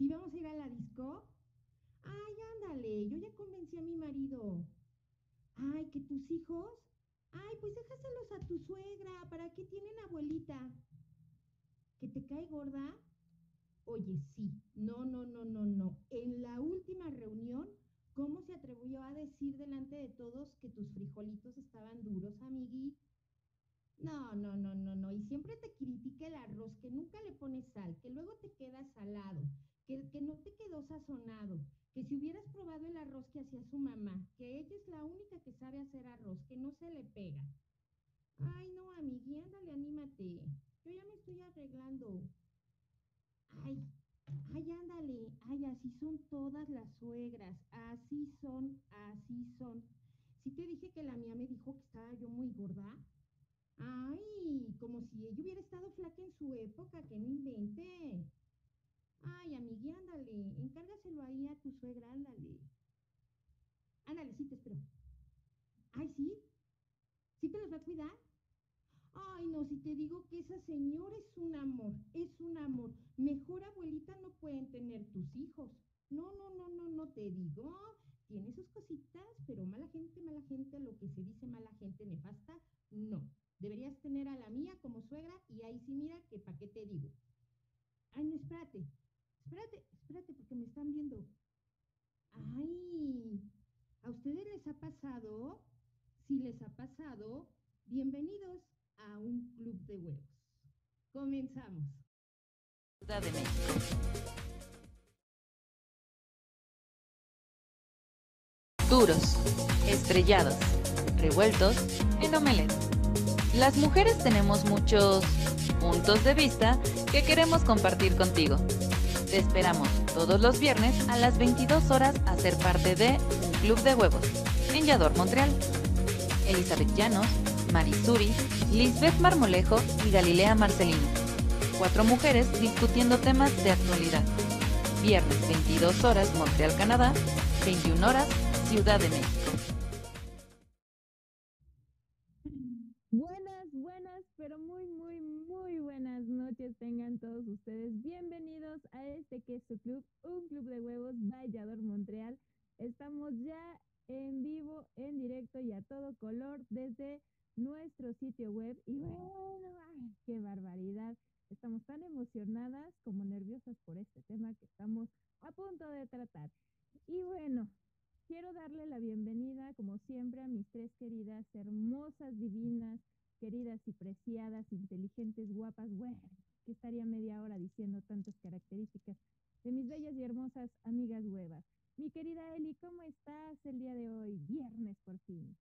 ¿Sí vamos a ir a la disco? Ay, ándale, yo ya convencí a mi marido. Ay, que tus hijos. Ay, pues déjaselos a tu suegra, ¿para qué tienen abuelita? ¿Que te cae gorda? Oye, sí, no, no, no, no, no. En la última reunión, ¿cómo se atrevió a decir delante de todos que tus frijolitos estaban duros, amigui? No, no, no, no, no. Y siempre te critica el arroz, que nunca le pones sal, que luego te queda salado, que, que no te quedó sazonado, que si hubieras probado el arroz que hacía su mamá, que ella es la única que sabe hacer arroz, que no se le pega. Ay, no, amigui, ándale, anímate. Yo ya me estoy arreglando. Ay, ay, ándale, ay, así son todas las suegras, así son, así son. ¿Sí te dije que la mía me dijo que estaba yo muy gorda? Ay, como si ella hubiera estado flaca en su época, que no invente. Ay, amigui, ándale, encárgaselo ahí a tu suegra, ándale. Ándale, sí, te espero. Ay, sí, ¿sí te los va a cuidar? Ay, no, si te digo que esa señora es un amor, es un amor. Mejor abuelita no pueden tener tus hijos. No, no, no, no, no te digo. Tiene sus cositas, pero mala gente, mala gente, lo que se dice mala gente nefasta, no. Deberías tener a la mía como suegra y ahí sí mira que pa' qué te digo. Ay, no, espérate, espérate, espérate, porque me están viendo. Ay, ¿a ustedes les ha pasado? Si les ha pasado, bienvenidos a un club de huevos. Comenzamos. Duros, estrellados, revueltos en omelette. Las mujeres tenemos muchos puntos de vista que queremos compartir contigo. Te esperamos todos los viernes a las 22 horas a ser parte de un club de huevos en Yador, Montreal. Elizabeth Llanos, Marisuri, Lisbeth Marmolejo y Galilea Marcelino. Cuatro mujeres discutiendo temas de actualidad. Viernes 22 horas Montreal, Canadá, 21 horas Ciudad de México. Tengan todos ustedes. Bienvenidos a este que es su club, un club de huevos Vallador Montreal. Estamos ya en vivo, en directo y a todo color desde nuestro sitio web. Y bueno, ay, qué barbaridad. Estamos tan emocionadas como nerviosas por este tema que estamos a punto de tratar. Y bueno, quiero darle la bienvenida, como siempre, a mis tres queridas, hermosas, divinas, queridas y preciadas, inteligentes, guapas. Bueno, que estaría media hora diciendo tantas características de mis bellas y hermosas amigas huevas. Mi querida Eli, ¿cómo estás el día de hoy? Viernes por fin.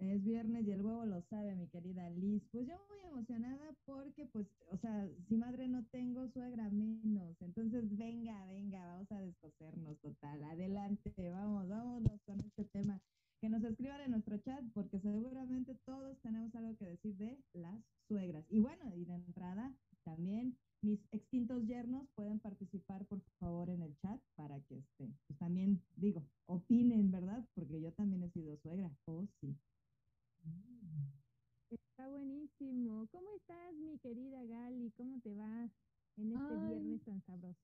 Es viernes y el huevo lo sabe, mi querida Liz. Pues yo muy emocionada porque, pues, o sea, si madre no tengo, suegra menos. Entonces, venga, venga, vamos a descosernos total. Adelante, vamos, vámonos con este tema. Que nos escriban en nuestro chat porque seguramente todos tenemos algo que decir de las suegras. Y bueno, y de entrada, también mis extintos yernos pueden participar, por favor, en el chat para que, este, pues también, digo, opinen, ¿verdad? Porque yo también he sido suegra. Oh, sí. Está buenísimo. ¿Cómo estás, mi querida Gali? ¿Cómo te va en este Ay. viernes tan sabroso?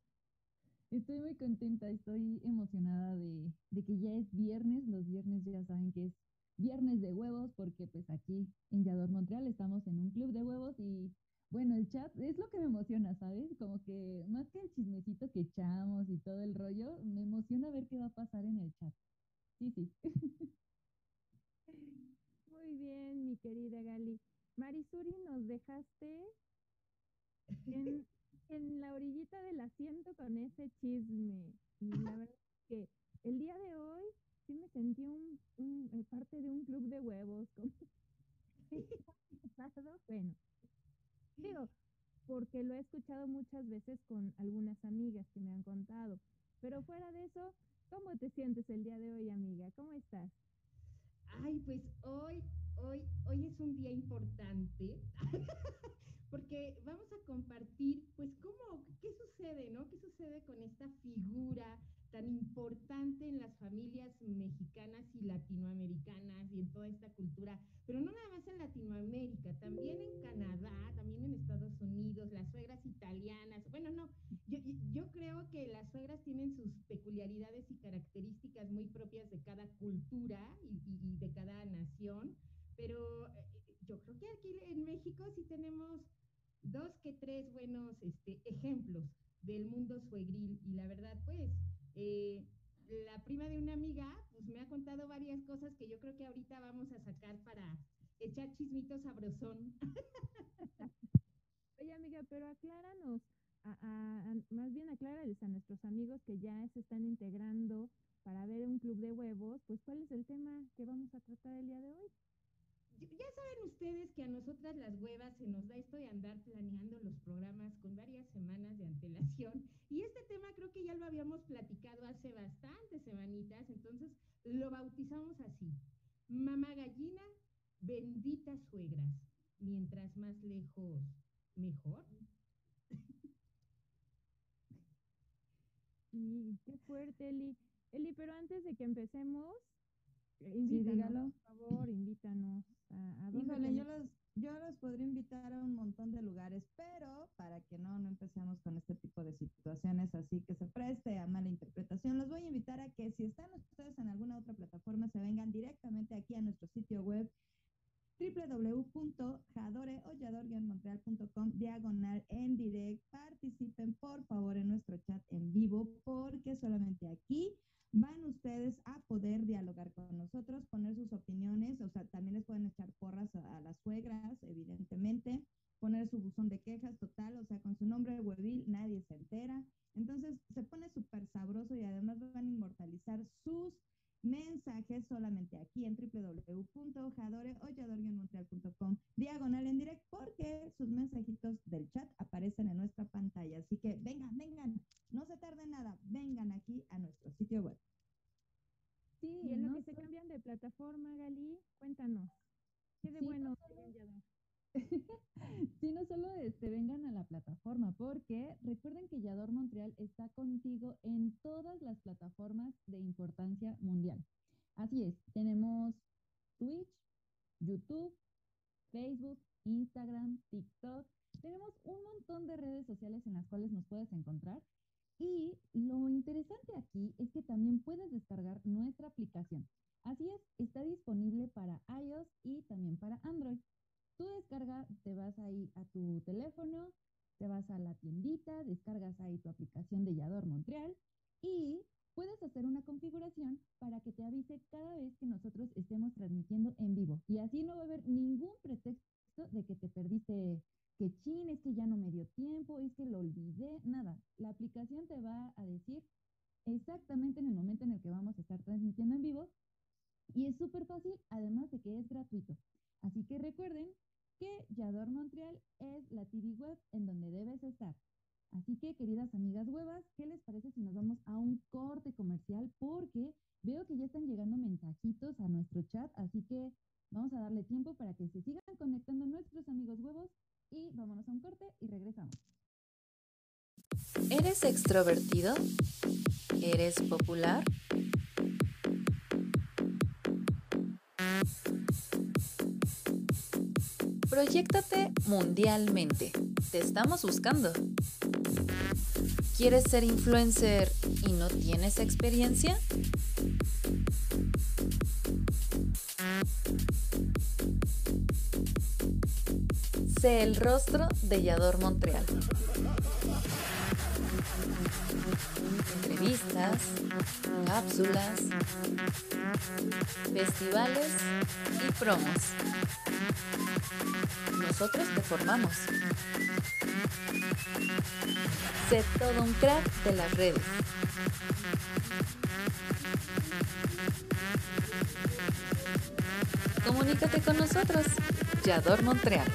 Estoy muy contenta, estoy emocionada de, de que ya es viernes. Los viernes ya saben que es viernes de huevos porque pues aquí entonces lo bautizamos así. Mamá gallina, benditas suegras. Mientras más lejos, mejor. Sí, qué fuerte, Eli. Eli, pero antes de que empecemos, Invítanos, por favor, invítanos. ¿A, a Híjole, yo los, yo los podría invitar a un montón de lugares, pero para que no, no empecemos con este tipo de situaciones así que se preste a mala interpretación, los voy a invitar a que si están ustedes en alguna otra plataforma, se vengan directamente aquí a nuestro sitio web www.jadoreollador-montreal.com diagonal en direct. Participen por favor en nuestro chat en vivo porque solamente aquí van ustedes a poder dialogar con nosotros, poner sus opiniones, o sea, también les pueden echar porras a, las suegras, evidentemente, poner su buzón de quejas total, o sea, con su nombre huevil nadie se entera. Entonces, se pone súper sabroso y además van a inmortalizar sus mensajes solamente aquí en www.jadoreollador-montreal.com diagonal en direct porque sus mensajitos del chat aparecen en nuestra pantalla. Así que vengan, vengan, no se tarden nada, vengan aquí a nuestro sitio web. Sí, y en lo que se cambian de plataforma, Gali, cuéntanos. ¿Qué de bueno sí, no solo este, vengan a la plataforma, porque recuerden que Yador Montreal está contigo en todas las plataformas de importancia mundial. Así es, tenemos Twitch, YouTube, Facebook, Instagram, TikTok. Tenemos un montón de redes sociales en las cuales nos puedes encontrar. Y lo interesante aquí es que también puedes descargar nuestra aplicación. Así es, está disponible para iOS y también para Android. Tú descargas, te vas ahí a tu teléfono, te vas a la tiendita, descargas ahí tu aplicación de Yador Montreal y puedes hacer una configuración para que te avise cada vez que nosotros estemos transmitiendo en vivo. Y así no va a haber ningún pretexto de que te perdiste, que chin, es que ya no me dio tiempo, es que lo olvidé, nada. La aplicación te va a decir exactamente en el momento en el que vamos a estar transmitiendo en vivo. Y es súper fácil, además de que es gratuito. Así que recuerden que Yador Montreal es la TV web en donde debes estar. Así que, queridas amigas huevas, ¿qué les parece si nos vamos a un corte comercial? Porque veo que ya están llegando mensajitos a nuestro chat, así que vamos a darle tiempo para que se sigan conectando nuestros amigos huevos y vámonos a un corte y regresamos. ¿Eres extrovertido? ¿Eres popular? Proyéctate mundialmente. Te estamos buscando. ¿Quieres ser influencer y no tienes experiencia? Sé el rostro de Yador Montreal. Entrevistas, cápsulas, festivales y promos. Nosotros te formamos. Sé todo un crack de las redes. Comunícate con nosotros. Yador Montreal.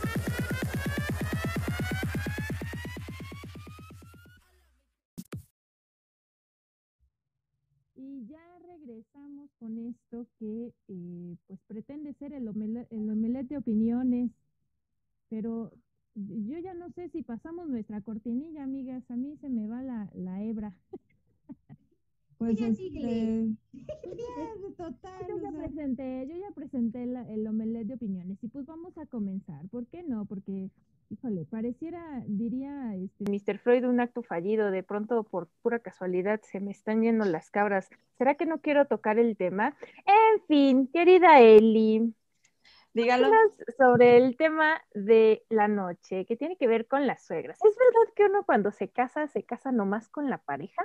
Y ya regresamos con esto que eh, pues pretende ser el, omele- el omelette de opiniones, pero yo ya no sé si pasamos nuestra cortinilla, amigas, a mí se me va la, la hebra. Pues Ya este, ya, total, Yo ya sea, presenté, yo ya presenté la- el omelette de opiniones y pues vamos a comenzar. ¿Por qué no? Porque, híjole, pareciera, diría este, Mr. Freud un acto fallido, de pronto por pura casualidad se me están yendo las cabras. ¿Será que no quiero tocar el tema? En fin, querida Eli, Dígalo. sobre el tema de la noche, que tiene que ver con las suegras. ¿Es verdad que uno cuando se casa, se casa nomás con la pareja?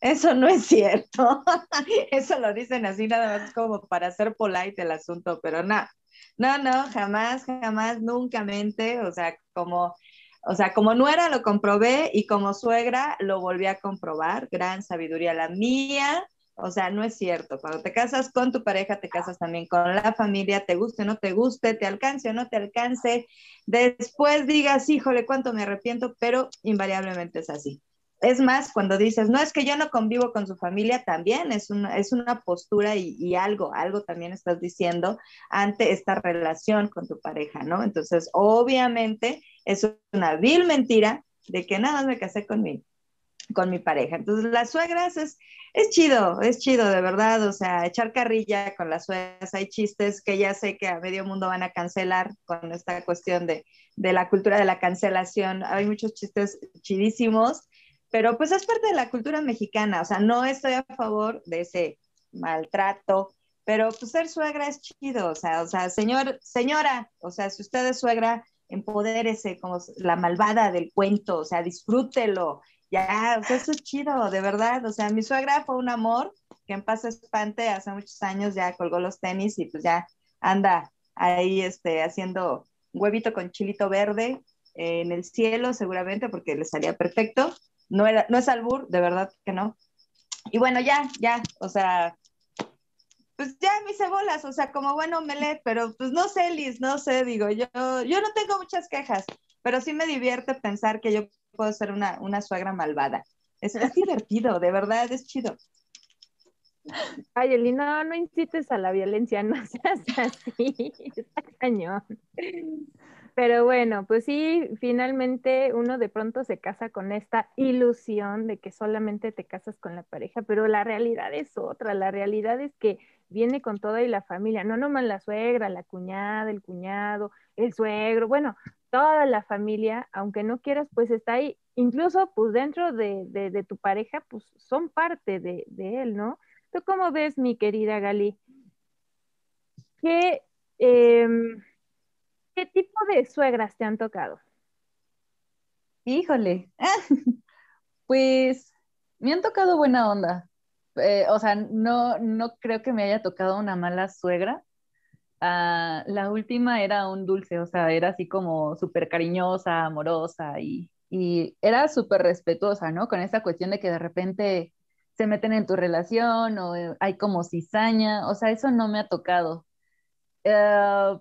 Eso no es cierto. Eso lo dicen así nada más como para hacer polite el asunto, pero no. No, no, jamás, jamás, nunca mente. O sea, como, o sea, como nuera lo comprobé y como suegra lo volví a comprobar. Gran sabiduría la mía. O sea, no es cierto. Cuando te casas con tu pareja, te casas también con la familia, te guste o no te guste, te alcance o no te alcance. Después digas, híjole, cuánto me arrepiento, pero invariablemente es así. Es más, cuando dices, no, es que yo no convivo con su familia, también es una, es una postura y, algo, algo también estás diciendo ante esta relación con tu pareja, ¿no? Entonces, obviamente, es una vil mentira de que nada me casé con mi, con mi pareja. Entonces, las suegras es, es chido, es chido, de verdad, o sea, echar carrilla con las suegras, hay chistes que ya sé que a medio mundo van a cancelar con esta cuestión de, de la cultura de la cancelación, hay muchos chistes chidísimos, pero pues es parte de la cultura mexicana, o sea, no estoy a favor de ese maltrato, pero pues ser suegra es chido, o sea, o sea, señor, señora, o sea, si usted es suegra, empodérese como la malvada del cuento, o sea, disfrútelo, ya, o sea, eso es chido, de verdad, o sea, mi suegra fue un amor, que en paz espante, hace muchos años ya colgó los tenis y pues ya anda ahí, este, haciendo huevito con chilito verde en el cielo, seguramente, porque le salía perfecto, no, era, no es albur, de verdad que no. Y bueno, ya, ya, o sea, pues ya me hice bolas, o sea, como bueno omelette, pero pues no sé, Liz, no sé, digo, yo, yo no tengo muchas quejas, pero sí me divierte pensar que yo puedo ser una, una suegra malvada. Es, divertido, de verdad, es chido. Ay, Eli, no, no incites a la violencia, no seas así, está cañón. Pero bueno, pues sí, finalmente uno de pronto se casa con esta ilusión de que solamente te casas con la pareja, pero la realidad es otra, la realidad es que viene con toda y la familia, no nomás la suegra, la cuñada, el cuñado, el suegro, bueno, toda la familia, aunque no quieras, pues está ahí, incluso pues dentro de, de, tu pareja, pues son parte de, él, ¿no? ¿Tú cómo ves, mi querida Gali? ¿Qué, eh, ¿Qué tipo de suegras te han tocado? Híjole, pues me han tocado buena onda. Eh, o sea, no, no creo que me haya tocado una mala suegra. Uh, la última era un dulce, o sea, era así como súper cariñosa, amorosa y, era súper respetuosa, ¿no? Con esa cuestión de que de repente se meten en tu relación o eh, hay como cizaña, o sea, eso no me ha tocado. Uh,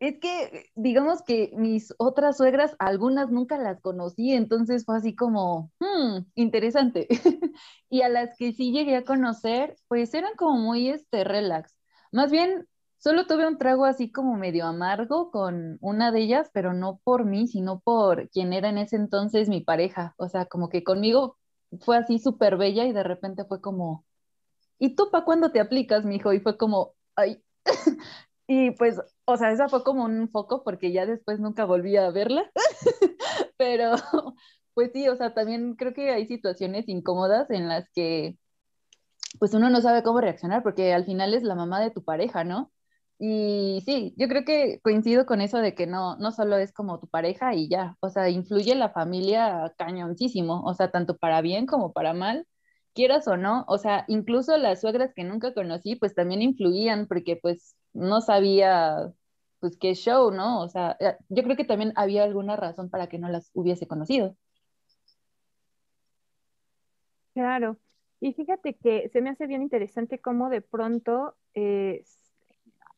es que, digamos que mis otras suegras, algunas nunca las conocí, entonces fue así como, hmm, interesante. y a las que sí llegué a conocer, pues eran como muy, este, relax. Más bien, solo tuve un trago así como medio amargo con una de ellas, pero no por mí, sino por quien era en ese entonces mi pareja. O sea, como que conmigo fue así súper bella y de repente fue como, ¿y tú para cuándo te aplicas, mijo? Y fue como, ay. y pues o sea, esa fue como un foco porque ya después nunca volví a verla, pero pues sí, o sea, también creo que hay situaciones incómodas en las que pues uno no sabe cómo reaccionar porque al final es la mamá de tu pareja, ¿no? Y sí, yo creo que coincido con eso de que no, no solo es como tu pareja y ya, o sea, influye la familia cañoncísimo, o sea, tanto para bien como para mal, quieras o no, o sea, incluso las suegras que nunca conocí, pues también influían porque pues no sabía pues qué show, ¿no? O sea, yo creo que también había alguna razón para que no las hubiese conocido. Claro, y fíjate que se me hace bien interesante cómo de pronto, eh,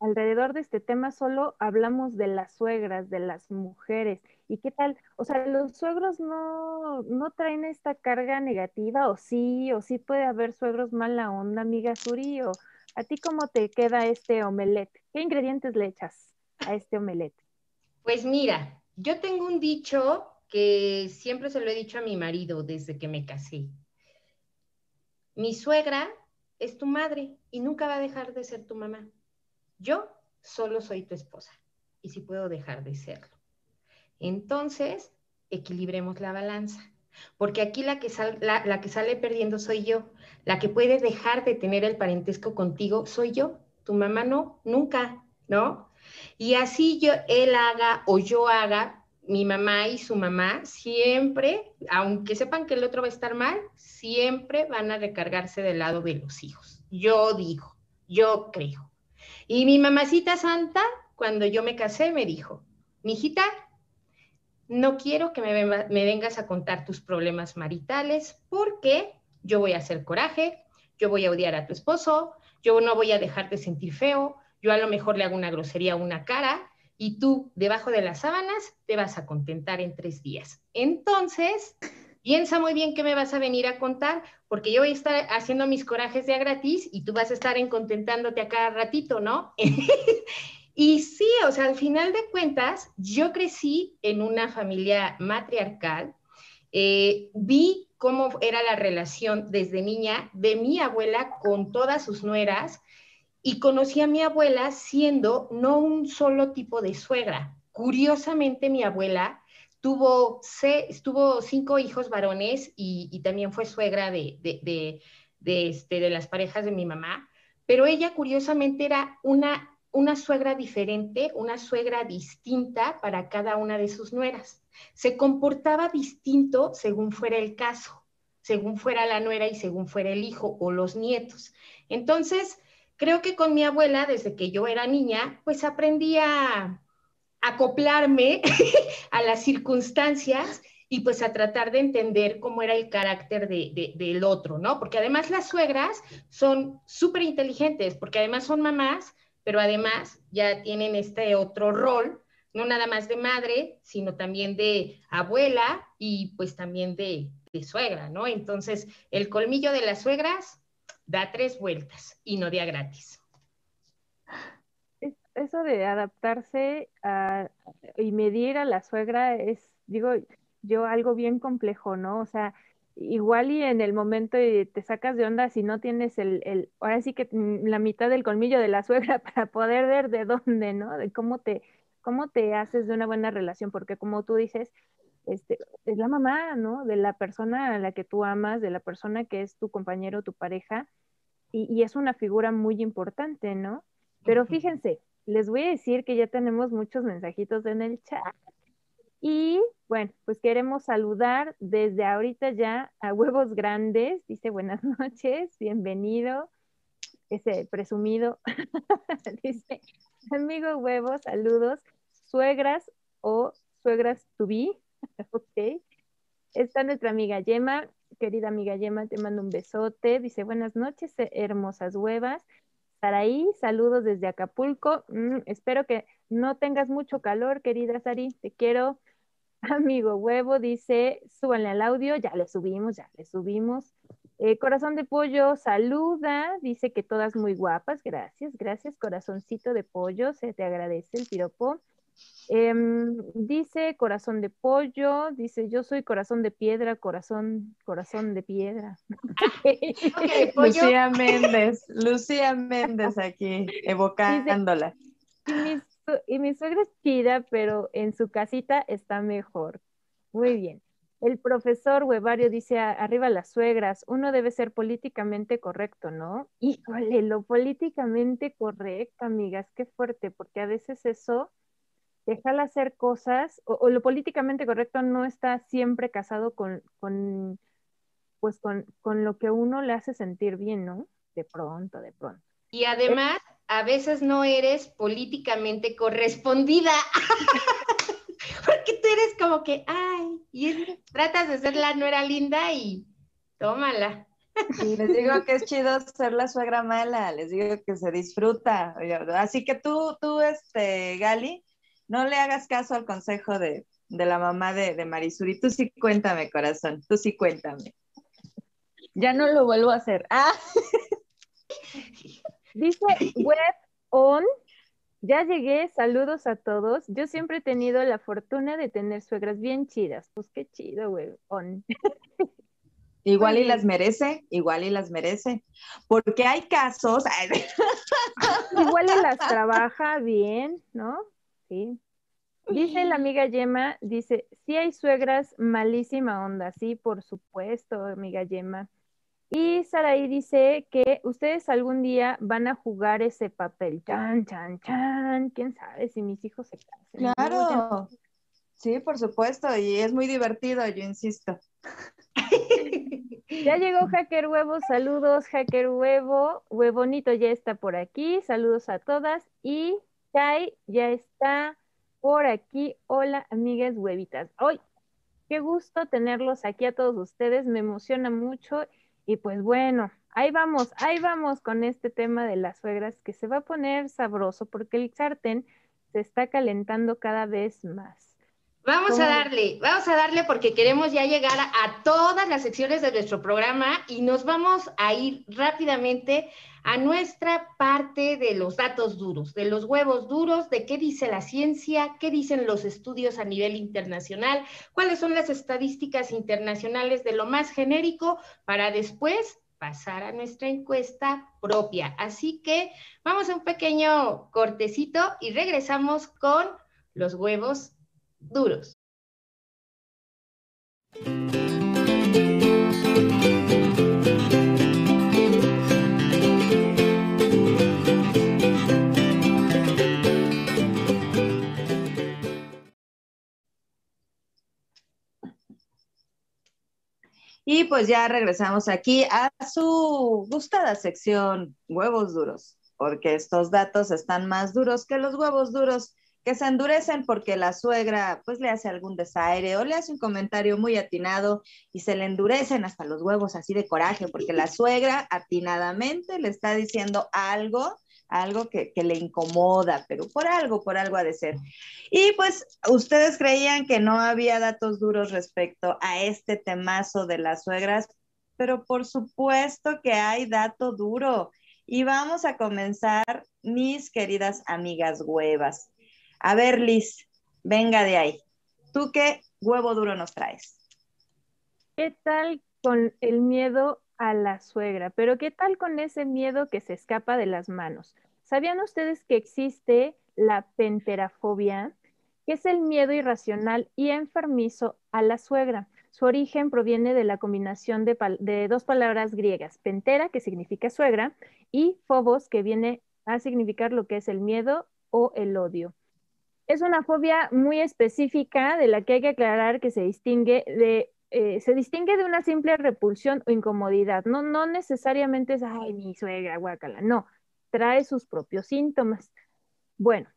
alrededor de este tema solo hablamos de las suegras, de las mujeres. ¿Y qué tal? O sea, los suegros no, no traen esta carga negativa, o sí, o sí puede haber suegros mala onda, amiga Suri, o a ti cómo te queda este omelette? ¿Qué ingredientes le echas a este omelette? Pues mira, yo tengo un dicho que siempre se lo he dicho a mi marido desde que me casé. Mi suegra es tu madre y nunca va a dejar de ser tu mamá. Yo solo soy tu esposa y si puedo dejar de serlo. Entonces, equilibremos la balanza, porque aquí la que, sale perdiendo soy yo, la que puede dejar de tener el parentesco contigo soy yo, tu mamá no, nunca, ¿no? Y así yo, él haga o yo haga, mi mamá y su mamá siempre, aunque sepan que el otro va a estar mal, siempre van a recargarse del lado de los hijos. Yo digo, yo creo. Y mi mamacita santa, cuando yo me casé, me dijo, mijita, no quiero que me, vengas a contar tus problemas maritales porque yo voy a hacer coraje, yo voy a odiar a tu esposo, yo no voy a dejarte sentir feo, yo a lo mejor le hago una grosería a una cara y tú debajo de las sábanas te vas a contentar en tres días. Entonces, piensa muy bien qué me vas a venir a contar, porque yo voy a estar haciendo mis corajes de gratis y tú vas a estar en contentándote a cada ratito, ¿no? y sí, o sea, al final de cuentas, yo crecí en una familia matriarcal, eh, vi cómo era la relación desde niña de mi abuela con todas sus nueras, y conocí a mi abuela siendo no un solo tipo de suegra. Curiosamente, mi abuela tuvo, cinco hijos varones y, también fue suegra de, de, este, de las parejas de mi mamá, pero ella curiosamente era una, una suegra diferente, una suegra distinta para cada una de sus nueras. Se comportaba distinto según fuera el caso, según fuera la nuera y según fuera el hijo o los nietos. Entonces, creo que con mi abuela, desde que yo era niña, pues aprendí a acoplarme a las circunstancias y pues a tratar de entender cómo era el carácter de, del otro, ¿no? Porque además las suegras son súper inteligentes, porque además son mamás, pero además ya tienen este otro rol, no nada más de madre, sino también de abuela y pues también de, de suegra, ¿no? Entonces, el colmillo de las suegras da tres vueltas y no día gratis. Eso de adaptarse y medir a la suegra es, digo, yo algo bien complejo, ¿no? O sea, igual y en el momento te sacas de onda si no tienes el, el, ahora sí que la mitad del colmillo de la suegra para poder ver de dónde, ¿no? De cómo te, cómo te haces de una buena relación, porque como tú dices, este, es la mamá, ¿no? De la persona a la que tú amas, de la persona que es tu compañero, tu pareja, y, es una figura muy importante, ¿no? Pero fíjense, les voy a decir que ya tenemos muchos mensajitos en el chat. Y bueno, pues queremos saludar desde ahorita ya a Huevos Grandes. Dice buenas noches, bienvenido. Ese presumido. Dice, amigo Huevos, saludos. Suegras o suegras to be. ok. Está nuestra amiga Yema. Querida amiga Yema, te mando un besote. Dice, buenas noches, hermosas huevas. Saraí, saludos desde Acapulco. Mm, espero que no tengas mucho calor, querida Sari. Te quiero. Amigo huevo, dice, súbanle al audio. Ya le subimos, ya le subimos. Eh, corazón de pollo, saluda. Dice que todas muy guapas. Gracias, gracias. Corazoncito de pollo, se te agradece el piropo. Em, dice corazón de pollo, dice yo soy corazón de piedra, corazón, corazón de piedra. Lucía Méndez, Lucía Méndez aquí, evocándola. y, mi, suegra es chida, pero en su casita está mejor. Muy bien. El profesor Huevario dice, arriba las suegras, uno debe ser políticamente correcto, ¿no? Híjole, lo políticamente correcto, amigas, qué fuerte, porque a veces eso déjala hacer cosas, o, lo políticamente correcto no está siempre casado con, con pues con, con, lo que uno le hace sentir bien, ¿no? De pronto, de pronto. Y además, a veces no eres políticamente correspondida. Porque tú eres como que, ay, y tratas de ser la nuera linda y tómala. Y les digo que es chido ser la suegra mala, les digo que se disfruta. Así que tú, tú, este, Gali, no le hagas caso al consejo de, de la mamá de, de Marisuri. Tú sí cuéntame, corazón, tú sí cuéntame. Ya no lo vuelvo a hacer. Ah. Dice web on, ya llegué, saludos a todos. Yo siempre he tenido la fortuna de tener suegras bien chidas. Pues qué chido, web on. Igual y las merece, igual y las merece. Porque hay casos. Igual y las trabaja bien, ¿no? Sí. Dice la amiga Yema, dice, sí hay suegras malísima onda, sí, por supuesto, amiga Yema. Y Saraí dice que ustedes algún día van a jugar ese papel. Chan, chan, chan. ¿Quién sabe si mis hijos se casen? Claro. Sí, por supuesto. Y es muy divertido, yo insisto. Ya llegó Hacker Huevo, saludos Hacker Huevo, Huevonito ya está por aquí, saludos a todas y Ya está por aquí. Hola amigas huevitas. Hoy, qué gusto tenerlos aquí a todos ustedes, me emociona mucho y pues bueno, ahí vamos, ahí vamos con este tema de las suegras que se va a poner sabroso porque el sartén se está calentando cada vez más. Vamos a darle, vamos a darle porque queremos ya llegar a, a, todas las secciones de nuestro programa y nos vamos a ir rápidamente a nuestra parte de los datos duros, de los huevos duros, de qué dice la ciencia, qué dicen los estudios a nivel internacional, cuáles son las estadísticas internacionales de lo más genérico para después pasar a nuestra encuesta propia. Así que vamos a un pequeño cortecito y regresamos con los huevos duros. Y pues ya regresamos aquí a su gustada sección, huevos duros, porque estos datos están más duros que los huevos duros que se endurecen porque la suegra pues le hace algún desaire o le hace un comentario muy atinado y se le endurecen hasta los huevos así de coraje porque la suegra atinadamente le está diciendo algo algo que, que, le incomoda, pero por algo, por algo ha de ser. Y pues ustedes creían que no había datos duros respecto a este temazo de las suegras, pero por supuesto que hay dato duro. Y vamos a comenzar, mis queridas amigas huevas. A ver, Liz, venga de ahí. ¿Tú qué huevo duro nos traes? ¿Qué tal con el miedo a la suegra? Pero ¿qué tal con ese miedo que se escapa de las manos? ¿Sabían ustedes que existe la penterafobia? que es el miedo irracional y enfermizo a la suegra. Su origen proviene de la combinación de, de, dos palabras griegas, pentera, que significa suegra, y phobos, que viene a significar lo que es el miedo o el odio. Es una fobia muy específica de la que hay que aclarar que se distingue de, eh, se distingue de una simple repulsión o incomodidad. No, no necesariamente es, ay, mi suegra, guácala. No, trae sus propios síntomas. Bueno,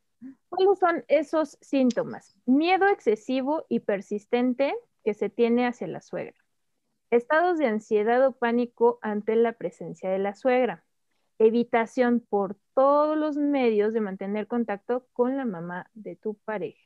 ¿cuáles son esos síntomas? Miedo excesivo y persistente que se tiene hacia la suegra. Estados de ansiedad o pánico ante la presencia de la suegra evitación por todos los medios de mantener contacto con la mamá de tu pareja.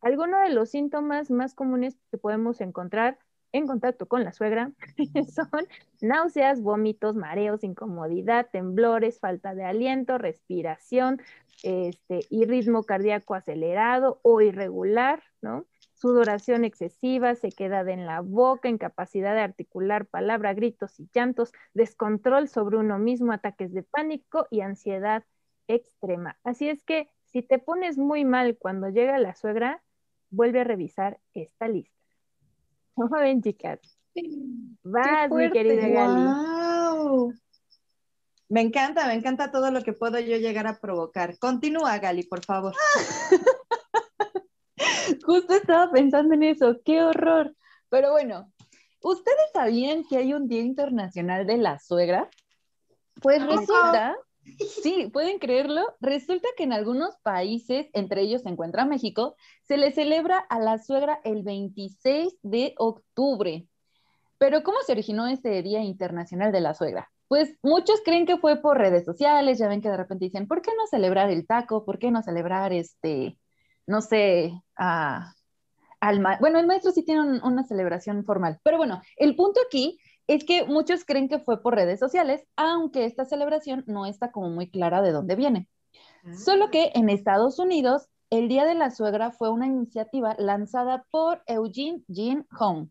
Algunos de los síntomas más comunes que podemos encontrar en contacto con la suegra son náuseas, vómitos, mareos, incomodidad, temblores, falta de aliento, respiración este, y ritmo cardíaco acelerado o irregular, ¿no? Sudoración excesiva, sequedad en la boca, incapacidad de articular palabra, gritos y llantos, descontrol sobre uno mismo, ataques de pánico y ansiedad extrema. Así es que si te pones muy mal cuando llega la suegra, vuelve a revisar esta lista. ¿Cómo ven, chicas? Vas, mi querida Gali. Me encanta, me encanta todo lo que puedo yo llegar a provocar. Continúa, Gali, por favor. Justo estaba pensando en eso, qué horror. Pero bueno, ¿ustedes sabían que hay un Día Internacional de la Suegra? Pues resulta, sí, pueden creerlo, resulta que en algunos países, entre ellos se encuentra México, se le celebra a la suegra el 26 de octubre. Pero ¿cómo se originó este Día Internacional de la Suegra? Pues muchos creen que fue por redes sociales, ya ven que de repente dicen, ¿por qué no celebrar el taco? ¿Por qué no celebrar este, no sé, a, al ma bueno, el maestro sí tiene un, una celebración formal, pero bueno, el punto aquí es que muchos creen que fue por redes sociales, aunque esta celebración no está como muy clara de dónde viene. Solo que en Estados Unidos, el Día de la Suegra fue una iniciativa lanzada por Eugene Jean Hong,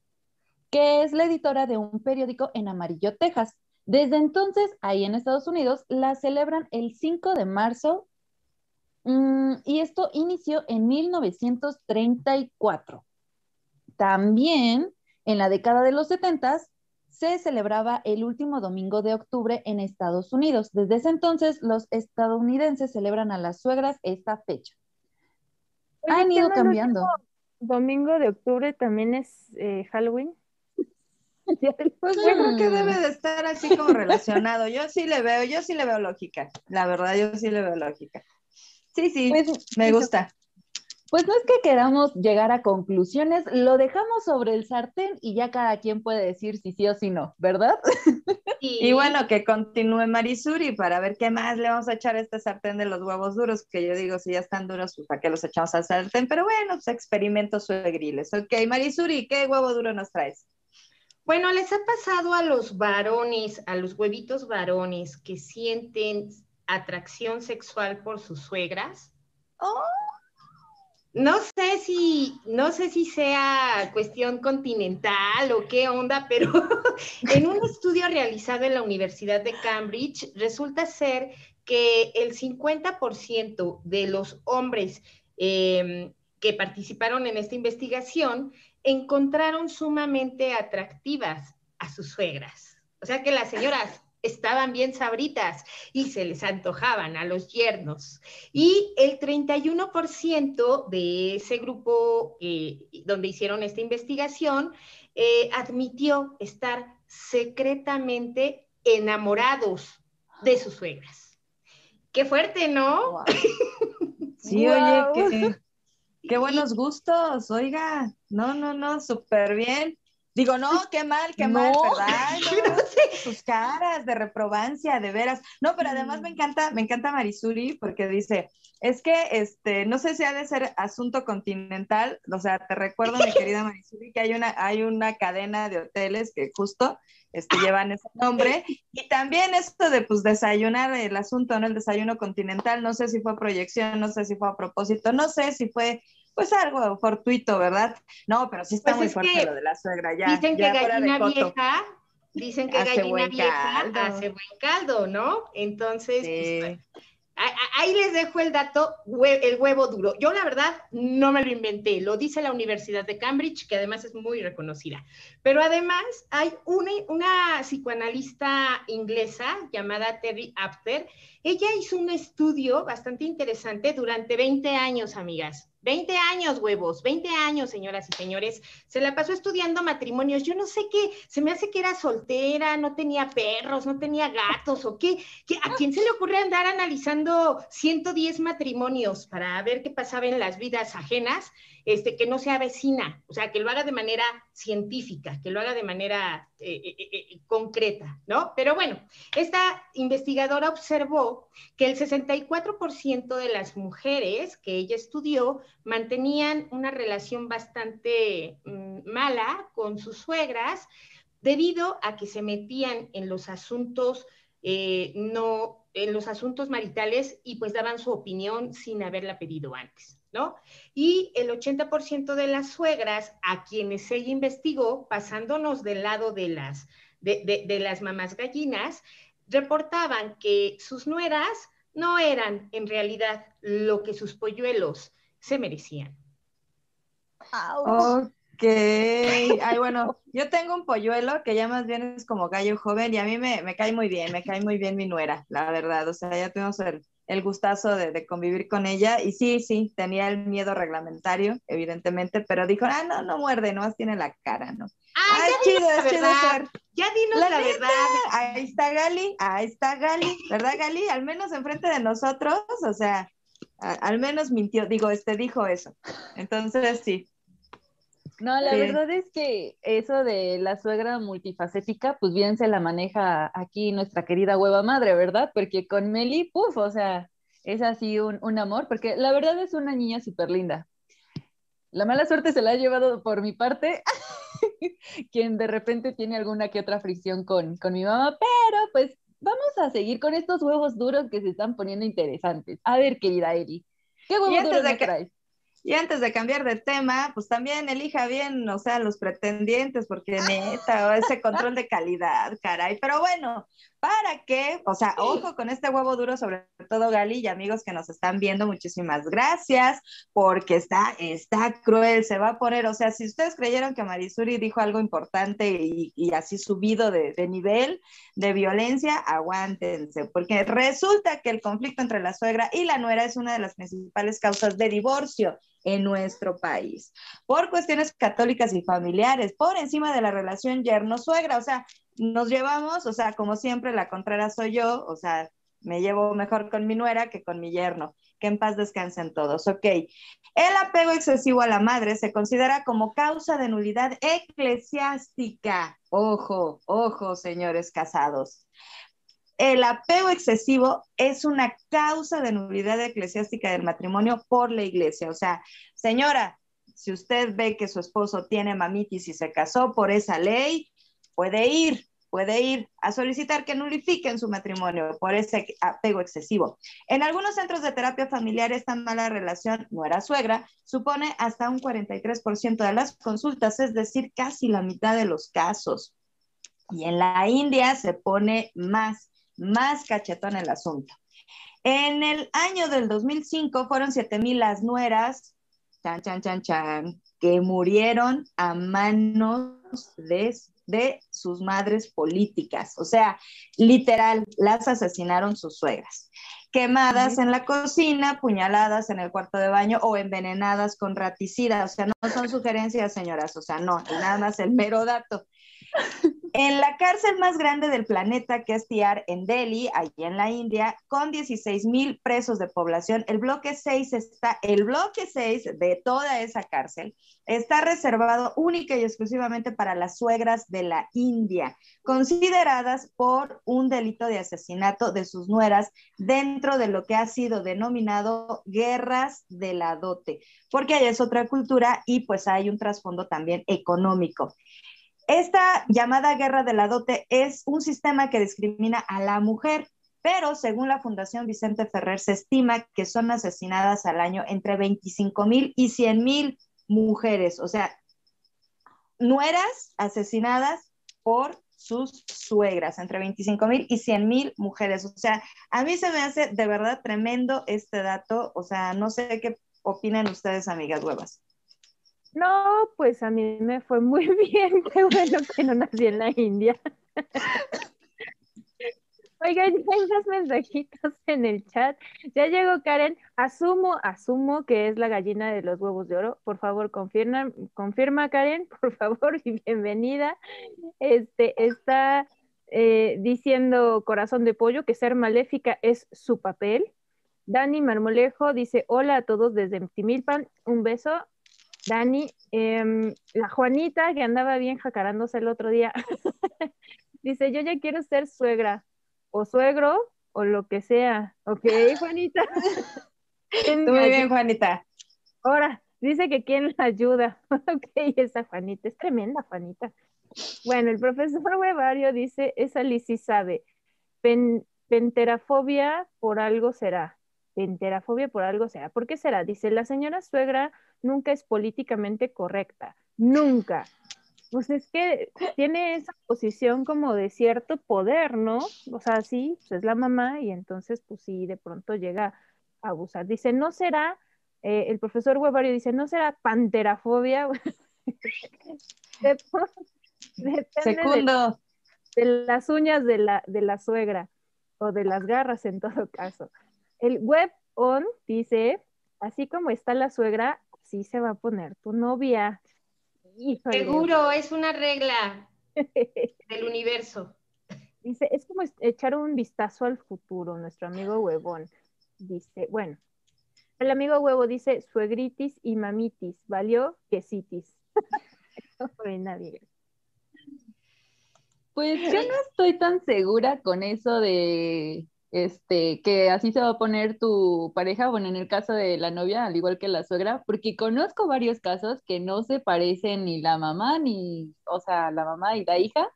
que es la editora de un periódico en Amarillo, Texas. Desde entonces, ahí en Estados Unidos, la celebran el 5 de marzo mm, y esto inició en 1934. También en la década de los 70 se celebraba el último domingo de octubre en Estados Unidos. Desde ese entonces, los estadounidenses celebran a las suegras esta fecha. Oye, Han ¿qué ido cambiando. Domingo de octubre también es eh, Halloween. Pues yo creo que debe de estar así como relacionado. Yo sí le veo, yo sí le veo lógica. La verdad, yo sí le veo lógica. Sí, sí, Pues, me gusta. Pues no es que queramos llegar a conclusiones, lo dejamos sobre el sartén y ya cada quien puede decir si sí o si no, ¿verdad? Y bueno, que continúe Marisuri para ver qué más le vamos a echar a este sartén de los huevos duros, que yo digo, si ya están duros, pues para qué los echamos al sartén. Pero bueno, pues experimentos suegriles. Ok, Marisuri, ¿qué huevo duro nos traes? Bueno, les ha pasado a los varones, a los huevitos varones que sienten atracción sexual por sus suegras. Oh, No sé si, no sé si sea cuestión continental o qué onda, pero en un estudio realizado en la Universidad de Cambridge resulta ser que el 50% de los hombres eh, que participaron en esta investigación encontraron sumamente atractivas a sus suegras. O sea que las señoras estaban bien sabritas y se les antojaban a los yernos. Y el 31% de ese grupo eh, donde hicieron esta investigación eh, admitió estar secretamente enamorados de sus suegras. Qué fuerte, ¿no? Sí, oye, qué, qué buenos gustos, oiga. No, no, no, súper bien. Digo, no, qué mal, qué mal. ¿verdad? No, sus caras de reprobancia, de veras. No, pero además me encanta, me encanta Marisuri porque dice, es que, este, no sé si ha de ser asunto continental, o sea, te recuerdo, mi querida Marisuri, que hay una, hay una cadena de hoteles que justo, este, llevan ese nombre, y también esto de, pues, desayunar el asunto, ¿no? El desayuno continental, no sé si fue proyección, no sé si fue a propósito, no sé si fue, pues, algo fortuito, ¿verdad? No, pero sí está Pues muy es fuerte lo de la suegra, ya. dicen que ya gallina vieja, dicen que Hace gallina vieja caldo. hace buen caldo, ¿no? Entonces, pues, Sí. ahí les dejo el dato, el huevo duro. Yo la verdad no me lo inventé, lo dice la Universidad de Cambridge, que además es muy reconocida. Pero además hay una, una psicoanalista inglesa llamada Terry Apter. Ella hizo un estudio bastante interesante durante 20 años, amigas. 20 años, huevos, 20 años, señoras y señores. Se la pasó estudiando matrimonios. Yo no sé qué, se me hace que era soltera, no tenía perros, no tenía gatos o qué. ¿Qué- ¿A quién se le ocurre andar analizando 110 matrimonios para ver qué pasaba en las vidas ajenas? Este, que no sea vecina, o sea, que lo haga de manera científica, que lo haga de manera eh, eh, eh, concreta, ¿no? Pero bueno, esta investigadora observó que el 64% de las mujeres que ella estudió mantenían una relación bastante mm, mala con sus suegras debido a que se metían en los asuntos no en los asuntos maritales y pues daban su opinión sin haberla pedido antes, ¿no? Y el 80% de las suegras a quienes ella investigó, pasándonos del lado de las, de, de- de las mamás gallinas, reportaban que sus nueras no eran en realidad lo que sus polluelos se merecían. Ok. Ay, bueno, yo tengo un polluelo que ya más bien es como gallo joven y a mí me, me cae muy bien, me cae muy bien mi nuera, la verdad. O sea, ya tuvimos el, el gustazo de, de convivir con ella y sí, sí, tenía el miedo reglamentario, evidentemente, pero dijo, ah, no, no muerde, nomás tiene la cara, ¿no? ¡Ay, Ay, ya chido, dinos la es chido verdad! ser. Ya dinos La la, verdad. Ahí está Gali, ahí está Gali, ¿verdad Gali? Al menos enfrente de nosotros, o sea, a- al menos mintió, digo, este dijo eso. Entonces sí. No, la Sí. verdad es que eso de la suegra multifacética, pues bien se la maneja aquí nuestra querida hueva madre, ¿verdad? Porque con Meli, puf, o sea, es así un, un amor, porque la verdad es una niña súper linda. La mala suerte se la ha llevado por mi parte, quien de repente tiene alguna que otra fricción con, con mi mamá, pero pues vamos a seguir con estos huevos duros que se están poniendo interesantes. A ver, querida Eli, ¿qué huevos duros de me que- traes? Y antes de cambiar de tema, pues también elija bien, o sea, los pretendientes, porque neta, ese control de calidad, caray. Pero bueno, ¿para qué? O sea, ojo con este huevo duro, sobre todo Gali y amigos que nos están viendo, muchísimas gracias, porque está, está cruel, se va a poner, o sea, si ustedes creyeron que Marisuri dijo algo importante y, y así subido de, de nivel de violencia, aguántense, porque resulta que el conflicto entre la suegra y la nuera es una de las principales causas de divorcio en nuestro país, por cuestiones católicas y familiares, por encima de la relación yerno-suegra, o sea, nos llevamos, o sea, como siempre, la contraria soy yo, o sea, me llevo mejor con mi nuera que con mi yerno, que en paz descansen todos, ok. El apego excesivo a la madre se considera como causa de nulidad eclesiástica, ojo, ojo, señores casados. El apego excesivo es una causa de nulidad eclesiástica del matrimonio por la iglesia. O sea, señora, si usted ve que su esposo tiene mamitis y se casó por esa ley, puede ir, puede ir a solicitar que nulifiquen su matrimonio por ese apego excesivo. En algunos centros de terapia familiar, esta mala relación nuera-suegra supone hasta un 43% de las consultas, es decir, casi la mitad de los casos. Y en la India se pone más más cachetón el asunto. En el año del 2005 fueron 7000 las nueras, chan, chan, chan, chan, que murieron a manos de, de sus madres políticas. O sea, literal, las asesinaron sus suegras. Quemadas en la cocina, puñaladas en el cuarto de baño o envenenadas con raticida. O sea, no son sugerencias, señoras. O sea, no, nada más el mero dato. En la cárcel más grande del planeta, que es Tiar, en Delhi, allí en la India, con 16 mil presos de población, el bloque 6 está, el bloque 6 de toda esa cárcel está reservado única y exclusivamente para las suegras de la India, consideradas por un delito de asesinato de sus nueras dentro de lo que ha sido denominado guerras de la dote, porque es otra cultura y pues hay un trasfondo también económico. Esta llamada guerra de la dote es un sistema que discrimina a la mujer, pero según la Fundación Vicente Ferrer se estima que son asesinadas al año entre 25 mil y 100 mil mujeres, o sea, nueras asesinadas por sus suegras, entre 25 mil y 100 mil mujeres. O sea, a mí se me hace de verdad tremendo este dato, o sea, no sé qué opinan ustedes, amigas huevas. No, pues a mí me fue muy bien. Qué bueno que no nací en la India. Oigan, ya hay más mensajitos en el chat. Ya llegó Karen. Asumo, asumo que es la gallina de los huevos de oro. Por favor, confirma, confirma Karen, por favor, y bienvenida. Este está eh, diciendo Corazón de Pollo que ser maléfica es su papel. Dani Marmolejo dice: Hola a todos desde Timilpan. Un beso. Dani, eh, la Juanita que andaba bien jacarándose el otro día, dice, yo ya quiero ser suegra o suegro o lo que sea. Ok, Juanita. Muy bien, Juanita. Ahora, dice que quién la ayuda. ok, esa Juanita, es tremenda Juanita. Bueno, el profesor Huevario dice, esa Liz sí sabe. Pen, penterafobia por algo será. Penterafobia por algo será. ¿Por qué será? Dice, la señora suegra nunca es políticamente correcta, nunca. Pues es que tiene esa posición como de cierto poder, ¿no? O sea, sí, pues es la mamá y entonces, pues sí, de pronto llega a abusar. Dice, no será, eh, el profesor Huevario dice, no será panterafobia. Depende Segundo. De, de, las uñas de la, de la suegra o de las garras en todo caso. El web on dice, así como está la suegra, así se va a poner tu novia. Híjole. Seguro, es una regla del universo. Dice, es como echar un vistazo al futuro, nuestro amigo huevón. Dice, bueno, el amigo huevo dice, suegritis y mamitis, ¿valió? Quesitis. nadie. Pues yo no estoy tan segura con eso de este que así se va a poner tu pareja, bueno, en el caso de la novia, al igual que la suegra, porque conozco varios casos que no se parecen ni la mamá ni, o sea, la mamá y la hija,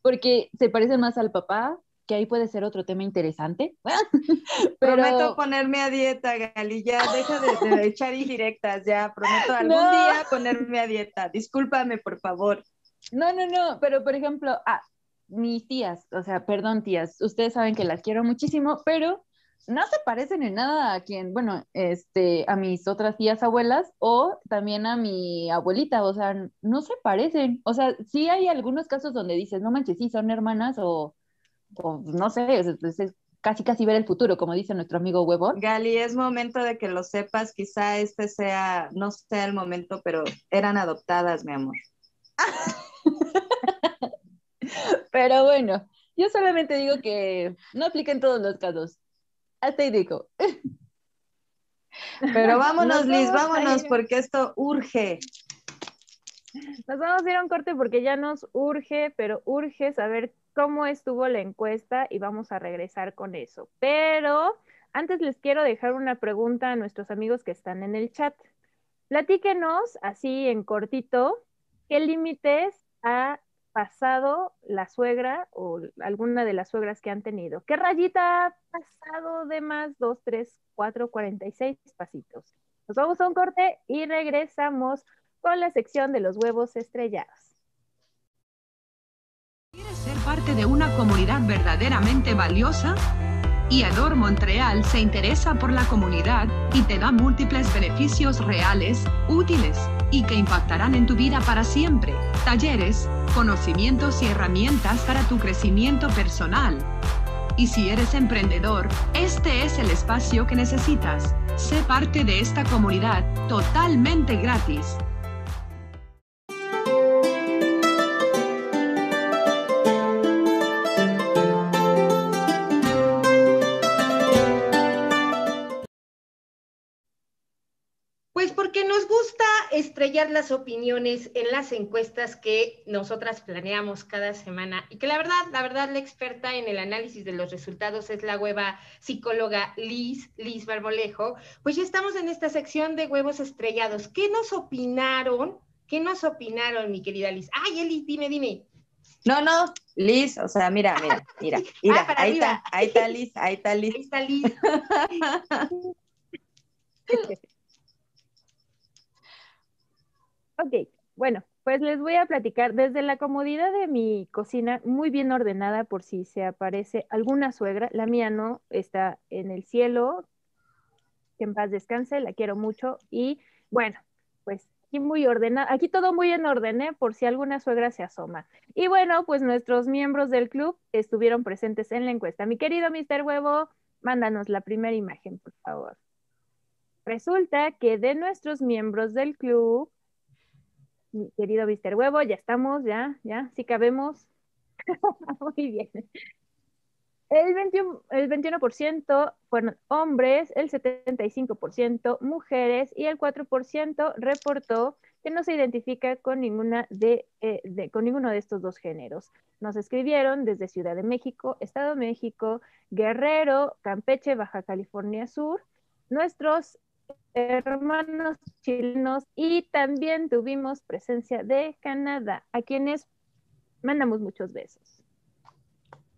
porque se parecen más al papá, que ahí puede ser otro tema interesante. Prometo ponerme a dieta, Gali, ya deja de, echar indirectas, ya prometo algún día ponerme a dieta. Discúlpame, por favor. No, no, no, pero por ejemplo, ah, mis tías, o sea, perdón tías, ustedes saben que las quiero muchísimo, pero no se parecen en nada a quien, bueno, este, a mis otras tías abuelas o también a mi abuelita, o sea, no se parecen. O sea, sí hay algunos casos donde dices, no manches, sí, son hermanas o, o no sé, es, casi casi ver el futuro, como dice nuestro amigo Huevón. Gali, es momento de que lo sepas, quizá este sea, no sea el momento, pero eran adoptadas, mi amor. Pero bueno, yo solamente digo que no apliquen todos los casos. Hasta ahí digo. Pero vámonos, Liz, vámonos, porque esto urge. Nos vamos a ir a un corte porque ya nos urge, pero urge saber cómo estuvo la encuesta y vamos a regresar con eso. Pero antes les quiero dejar una pregunta a nuestros amigos que están en el chat. Platíquenos así en cortito qué límites ha pasado la suegra o alguna de las suegras que han tenido. ¿Qué rayita ha pasado de más? Dos, tres, cuatro, cuarenta y seis pasitos. Nos vamos a un corte y regresamos con la sección de los huevos estrellados. ¿Quieres ser parte de una comunidad verdaderamente valiosa? IADOR Montreal se interesa por la comunidad y te da múltiples beneficios reales, útiles y que impactarán en tu vida para siempre. Talleres, conocimientos y herramientas para tu crecimiento personal. Y si eres emprendedor, este es el espacio que necesitas. Sé parte de esta comunidad totalmente gratis. Estrellar las opiniones en las encuestas que nosotras planeamos cada semana y que la verdad, la verdad, la experta en el análisis de los resultados es la hueva psicóloga Liz, Liz Barbolejo. Pues ya estamos en esta sección de huevos estrellados. ¿Qué nos opinaron? ¿Qué nos opinaron, mi querida Liz? Ay, Eli, dime, dime. No, no, Liz, o sea, mira, mira, mira, mira, ah, ahí está, ahí está Liz, ahí está Liz. Ahí está Liz. Ok, bueno, pues les voy a platicar desde la comodidad de mi cocina, muy bien ordenada por si se aparece alguna suegra. La mía no, está en el cielo, que en paz descanse, la quiero mucho. Y bueno, pues aquí muy ordenada, aquí todo muy en orden, ¿eh? por si alguna suegra se asoma. Y bueno, pues nuestros miembros del club estuvieron presentes en la encuesta. Mi querido Mr. Huevo, mándanos la primera imagen, por favor. Resulta que de nuestros miembros del club, mi querido Mr. Huevo, ya estamos, ya, ya, sí cabemos. Muy bien. El 21%, el 21 fueron hombres, el 75% mujeres y el 4% reportó que no se identifica con, ninguna de, eh, de, con ninguno de estos dos géneros. Nos escribieron desde Ciudad de México, Estado de México, Guerrero, Campeche, Baja California Sur. Nuestros hermanos chilenos y también tuvimos presencia de Canadá, a quienes mandamos muchos besos.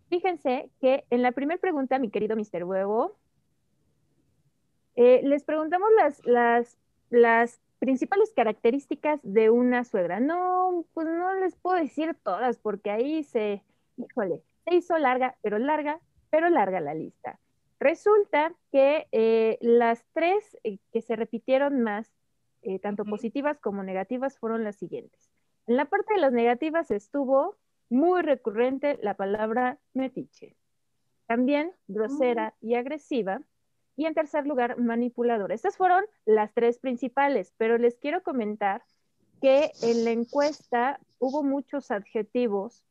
Fíjense que en la primera pregunta, mi querido Mr. Huevo, eh, les preguntamos las, las, las principales características de una suegra. No, pues no les puedo decir todas porque ahí se, híjole, se hizo larga, pero larga, pero larga la lista. Resulta que eh, las tres eh, que se repitieron más, eh, tanto positivas como negativas, fueron las siguientes. En la parte de las negativas estuvo muy recurrente la palabra metiche. También grosera mm. y agresiva. Y en tercer lugar, manipuladora. Estas fueron las tres principales, pero les quiero comentar que en la encuesta hubo muchos adjetivos,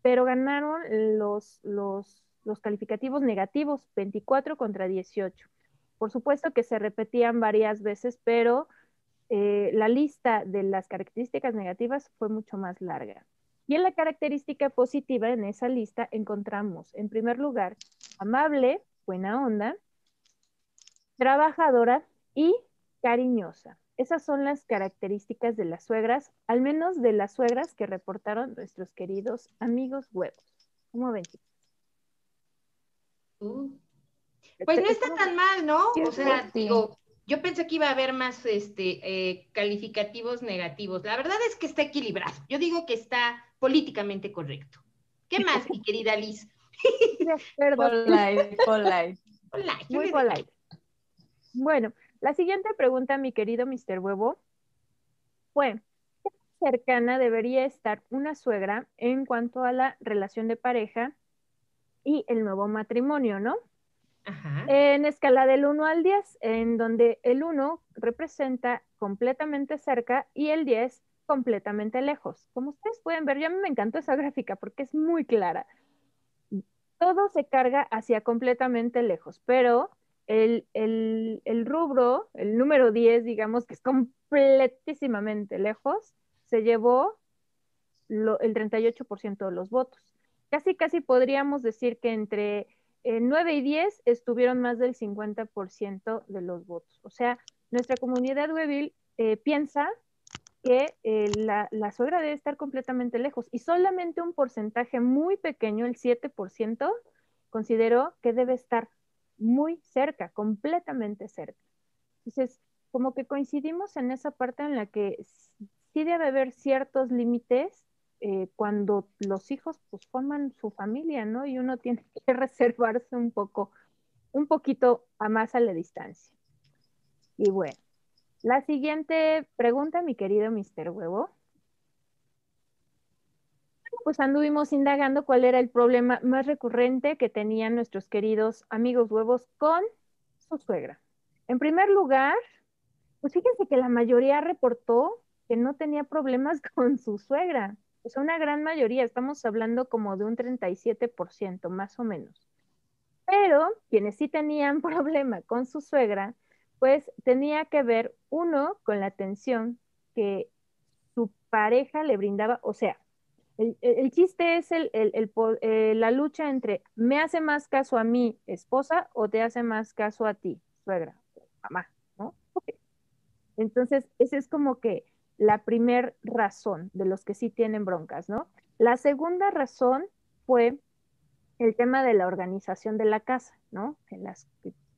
pero ganaron los, los los calificativos negativos, 24 contra 18. Por supuesto que se repetían varias veces, pero eh, la lista de las características negativas fue mucho más larga. Y en la característica positiva, en esa lista, encontramos, en primer lugar, amable, buena onda, trabajadora y cariñosa. Esas son las características de las suegras, al menos de las suegras que reportaron nuestros queridos amigos huevos. ¿Cómo ven? Uh. Pues no está tan mal, ¿no? O sea, digo, yo pensé que iba a haber más este, eh, calificativos negativos. La verdad es que está equilibrado. Yo digo que está políticamente correcto. ¿Qué más, mi querida Liz? polite, polite. Muy polite. Bueno, la siguiente pregunta, mi querido Mr. Huevo, fue, ¿qué cercana debería estar una suegra en cuanto a la relación de pareja y el nuevo matrimonio, ¿no? En escala del 1 al 10, en donde el 1 representa completamente cerca y el 10 completamente lejos. Como ustedes pueden ver, yo a mí me encantó esa gráfica porque es muy clara. Todo se carga hacia completamente lejos, pero el, rubro, el número 10, digamos, que es completísimamente lejos, se llevó el 38% de los votos. Casi, casi podríamos decir que entre 9 y 10 estuvieron más del 50% de los votos. O sea, nuestra comunidad webil eh, piensa que eh, la, la, suegra debe estar completamente lejos y solamente un porcentaje muy pequeño, el 7%, consideró que debe estar muy cerca, completamente cerca. Entonces, como que coincidimos en esa parte en la que sí debe haber ciertos límites eh, cuando los hijos pues forman su familia, ¿no? Y uno tiene que reservarse un poco, un poquito a más a la distancia. Y bueno, la siguiente pregunta, mi querido Mr. Huevo. Pues anduvimos indagando cuál era el problema más recurrente que tenían nuestros queridos amigos huevos con su suegra. En primer lugar, pues fíjense que la mayoría reportó que no tenía problemas con su suegra pues una gran mayoría, estamos hablando como de un 37% más o menos. Pero quienes sí tenían problema con su suegra, pues tenía que ver uno con la atención que su pareja le brindaba, o sea, el, chiste es el, eh, la lucha entre me hace más caso a mi esposa o te hace más caso a ti, suegra, mamá, ¿no? Entonces, ese es como que la primer razón de los que sí tienen broncas, ¿no? La segunda razón fue el tema de la organización de la casa, ¿no? En las,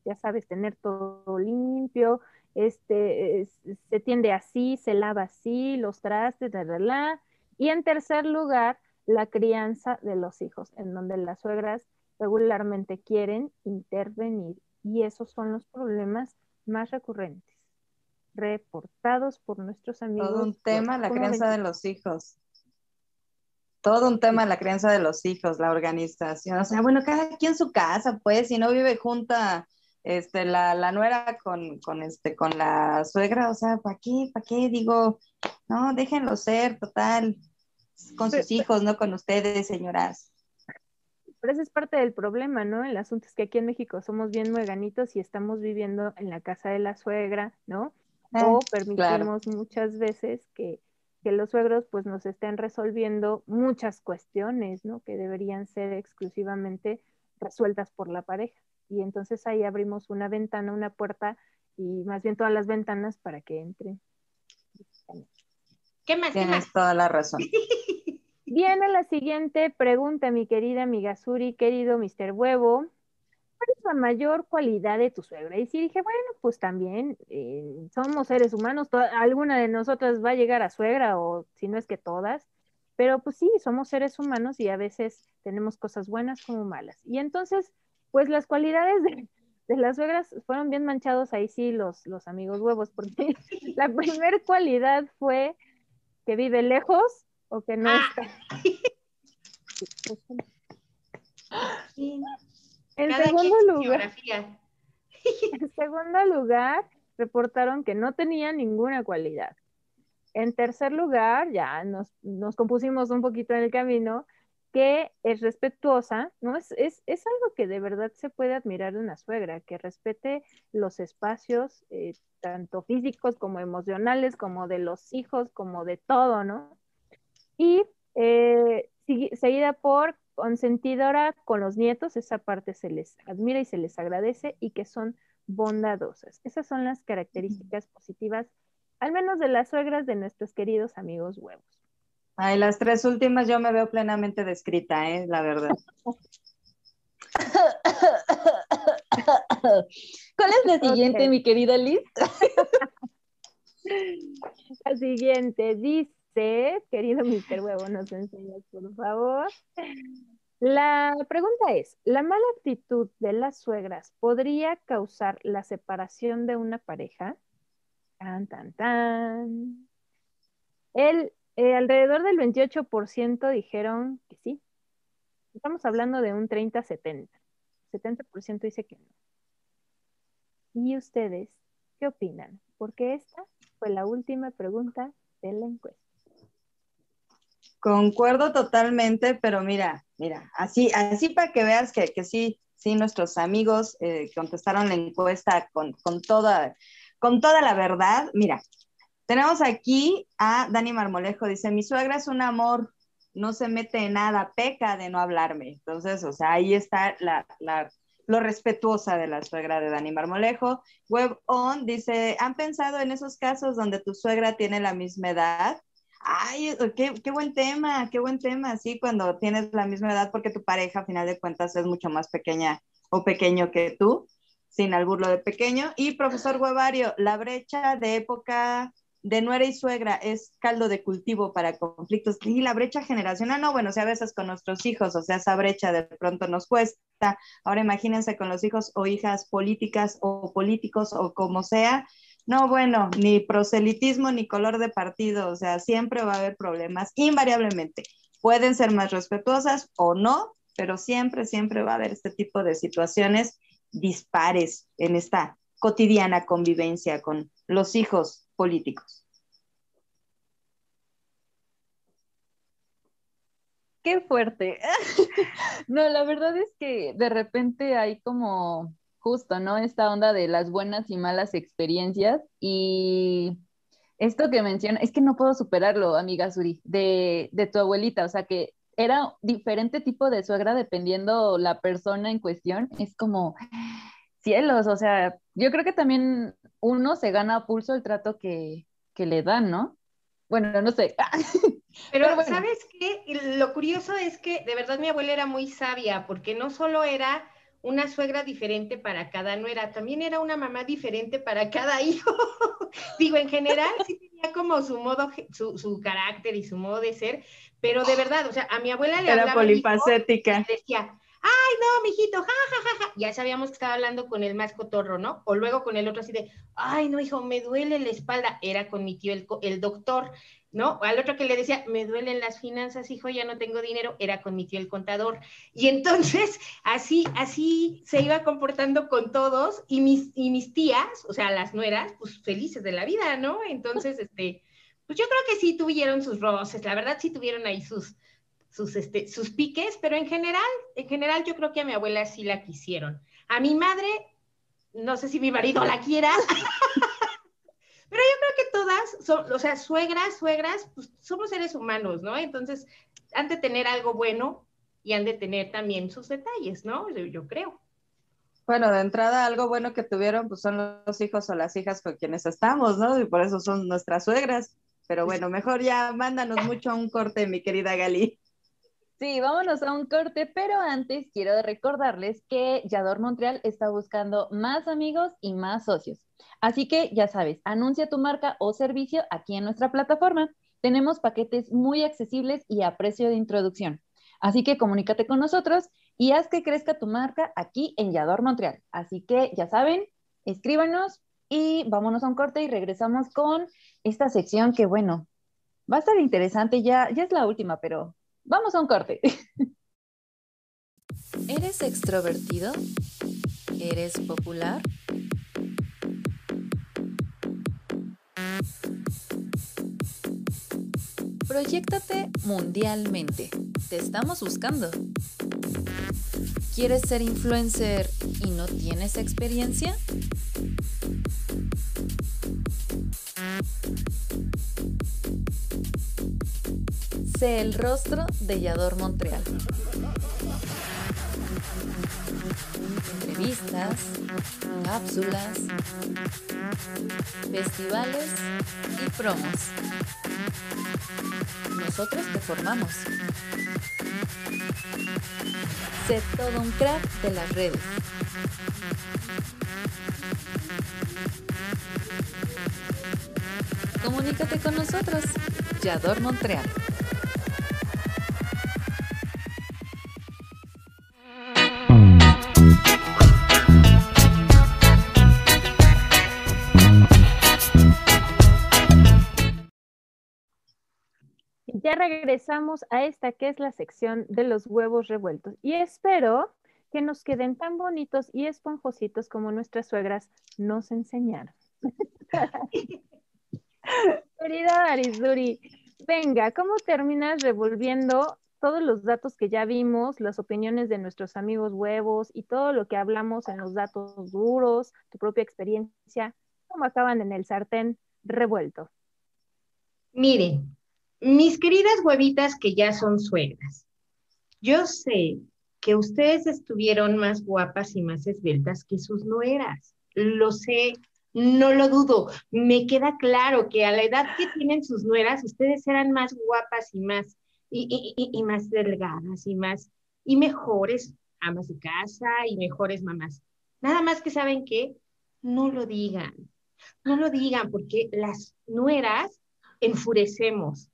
ya sabes, tener todo limpio, este, se tiende así, se lava así, los trastes, de la, Y en tercer lugar, la crianza de los hijos, en donde las suegras regularmente quieren intervenir. Y esos son los problemas más recurrentes reportados por nuestros amigos. Todo un tema la crianza de los hijos. Todo un tema la crianza de los hijos, la organización. O sea, bueno, cada quien su casa, pues, si no vive junta este, la, la nuera con, con, este, con la suegra, o sea, ¿para qué? ¿Para qué? Digo, no, déjenlo ser, total, con sus hijos, no con ustedes, señoras. Pero ese es parte del problema, ¿no? El asunto es que aquí en México somos bien mueganitos y estamos viviendo en la casa de la suegra, ¿no? Ah, o permitimos muchas veces que, los suegros pues nos estén resolviendo muchas cuestiones, ¿no? Que deberían ser exclusivamente resueltas por la pareja. Y entonces ahí abrimos una ventana, una puerta y más bien todas las ventanas para que entren. ¿Qué más? Tienes toda la razón. Viene la siguiente pregunta, mi querida amiga Suri, querido Mr. Huevo. ¿Cuál es la mayor cualidad de tu suegra? Y sí dije, bueno, pues también eh, somos seres humanos, alguna de nosotras va a llegar a suegra, o si no es que todas, pero pues sí, somos seres humanos y a veces tenemos cosas buenas como malas. Y entonces, pues las cualidades de, las suegras fueron bien manchados ahí sí los, los amigos huevos, porque la primera cualidad fue que vive lejos o que no está. En segundo lugar, en segundo lugar, reportaron que no tenía ninguna cualidad. En tercer lugar, ya nos, nos compusimos un poquito en el camino, que es respetuosa, ¿no? Es, es, es, algo que de verdad se puede admirar de una suegra, que respete los espacios, eh, tanto físicos como emocionales, como de los hijos, como de todo, ¿no? Y eh, seguida por consentidora con los nietos, esa parte se les admira y se les agradece y que son bondadosas. Esas son las características positivas, al menos de las suegras de nuestros queridos amigos huevos. Ay, las tres últimas yo me veo plenamente descrita, ¿eh? la verdad. ¿Cuál es la siguiente, mi querida Liz? la siguiente dice, querido Mr. Huevo, nos enseñas, por favor. La pregunta es, ¿la mala actitud de las suegras podría causar la separación de una pareja? Tan, tan, tan. El eh, alrededor del 28% dijeron que sí. Estamos hablando de un 30-70. 70% dice que no. ¿Y ustedes qué opinan? Porque esta fue la última pregunta de la encuesta. Concuerdo totalmente, pero mira, mira, así, así para que veas que, que sí, sí, nuestros amigos eh, contestaron la encuesta con, con, toda, con toda la verdad. Mira, tenemos aquí a Dani Marmolejo, dice, mi suegra es un amor, no se mete en nada, peca de no hablarme. Entonces, o sea, ahí está la, lo respetuosa de la suegra de Dani Marmolejo. Web On dice, ¿han pensado en esos casos donde tu suegra tiene la misma edad? Ay, qué, qué, buen tema, qué buen tema, sí, cuando tienes la misma edad porque tu pareja a final de cuentas es mucho más pequeña o pequeño que tú, sin burlo de pequeño. Y profesor Huevario, la brecha de época de nuera y suegra es caldo de cultivo para conflictos. Y la brecha generacional, no, bueno, o sea, a veces con nuestros hijos, o sea, esa brecha de pronto nos cuesta. Ahora imagínense con los hijos o hijas políticas o políticos o como sea. No, bueno, ni proselitismo ni color de partido, o sea, siempre va a haber problemas, invariablemente. Pueden ser más respetuosas o no, pero siempre, siempre va a haber este tipo de situaciones dispares en esta cotidiana convivencia con los hijos políticos. Qué fuerte. no, la verdad es que de repente hay como justo, ¿no? Esta onda de las buenas y malas experiencias y esto que menciona, es que no puedo superarlo, amiga Suri, de, de tu abuelita, o sea que era diferente tipo de suegra dependiendo la persona en cuestión, es como cielos, o sea, yo creo que también uno se gana a pulso el trato que, le dan, ¿no? Bueno, no sé. Pero, ¿sabes qué? Lo curioso es que de verdad mi abuela era muy sabia, porque no solo era una suegra diferente para cada nuera, también era una mamá diferente para cada hijo. Digo, en general sí tenía como su modo, su, su, carácter y su modo de ser, pero de verdad, o sea, a mi abuela le era polifacética. decía, ay, no, mijito, ja, ja, ja, ja. Ya sabíamos que estaba hablando con el más cotorro, ¿no? O luego con el otro así de, ay, no, hijo, me duele la espalda. Era con mi tío, el, el doctor, ¿no? O al otro que le decía, me duelen las finanzas, hijo, ya no tengo dinero, era con mi tío, el contador. Y entonces, así, así se iba comportando con todos y mis, y mis tías, o sea, las nueras, pues felices de la vida, ¿no? Entonces, este, pues yo creo que sí tuvieron sus roces, la verdad sí tuvieron ahí sus, sus, este, sus piques, pero en general, en general yo creo que a mi abuela sí la quisieron. A mi madre, no sé si mi marido la quiera, pero yo creo que todas, son, o sea, suegras, suegras, pues somos seres humanos, ¿no? Entonces, han de tener algo bueno y han de tener también sus detalles, ¿no? Yo, yo creo. Bueno, de entrada, algo bueno que tuvieron, pues son los hijos o las hijas con quienes estamos, ¿no? Y por eso son nuestras suegras. Pero bueno, mejor ya mándanos mucho a un corte, mi querida Gali. Sí, vámonos a un corte, pero antes quiero recordarles que Yador Montreal está buscando más amigos y más socios. Así que ya sabes, anuncia tu marca o servicio aquí en nuestra plataforma. Tenemos paquetes muy accesibles y a precio de introducción. Así que comunícate con nosotros y haz que crezca tu marca aquí en Yador Montreal. Así que ya saben, escríbanos y vámonos a un corte y regresamos con esta sección que, bueno, va a estar interesante. Ya, ya es la última, pero Vamos a un corte. ¿Eres extrovertido? ¿Eres popular? Proyéctate mundialmente. Te estamos buscando. ¿Quieres ser influencer y no tienes experiencia? Sé el rostro de Yador Montreal. Entrevistas, cápsulas, festivales y promos. Nosotros te formamos. Sé todo un crack de las redes. Comunícate con nosotros. Yador Montreal. Ya regresamos a esta que es la sección de los huevos revueltos y espero que nos queden tan bonitos y esponjositos como nuestras suegras nos enseñaron. Querida Arisduri, venga, ¿cómo terminas revolviendo todos los datos que ya vimos, las opiniones de nuestros amigos huevos y todo lo que hablamos en los datos duros, tu propia experiencia, cómo acaban en el sartén revuelto? Miren, mis queridas huevitas que ya son suegras, yo sé que ustedes estuvieron más guapas y más esbeltas que sus nueras. Lo sé, no lo dudo. Me queda claro que a la edad que tienen sus nueras, ustedes eran más guapas y más, y, y- y más delgadas y más, y mejores amas de casa y mejores mamás. Nada más que saben que no lo digan, no lo digan, porque las nueras enfurecemos.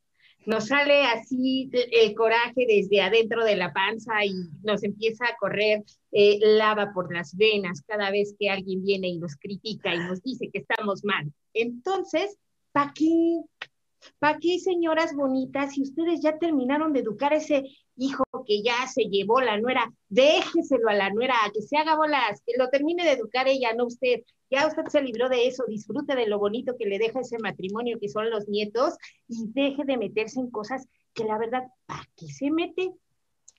Nos sale así el coraje desde adentro de la panza y nos empieza a correr eh, lava por las venas cada vez que alguien viene y nos critica y nos dice que estamos mal. Entonces, ¿para qué? ¿Para qué, señoras bonitas? Si ustedes ya terminaron de educar a ese hijo que ya se llevó la nuera, déjeselo a la nuera, que se haga bolas, que lo termine de educar ella, no usted. Ya usted se libró de eso, disfrute de lo bonito que le deja ese matrimonio que son los nietos y deje de meterse en cosas que la verdad, ¿para qué se mete?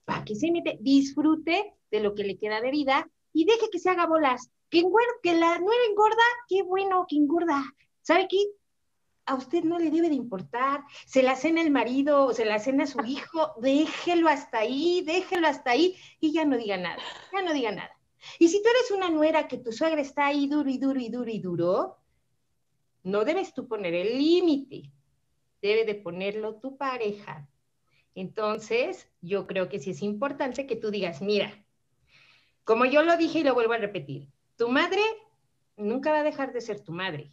¿Para qué se mete? Disfrute de lo que le queda de vida y deje que se haga bolas. Que, que la nuera engorda, qué bueno que engorda. ¿Sabe qué? a usted no le debe de importar, se la cena el marido, o se la cena su hijo, déjelo hasta ahí, déjelo hasta ahí y ya no diga nada, ya no diga nada. Y si tú eres una nuera que tu suegra está ahí duro y duro y duro y duro, no debes tú poner el límite, debe de ponerlo tu pareja. Entonces, yo creo que sí es importante que tú digas, mira, como yo lo dije y lo vuelvo a repetir, tu madre nunca va a dejar de ser tu madre.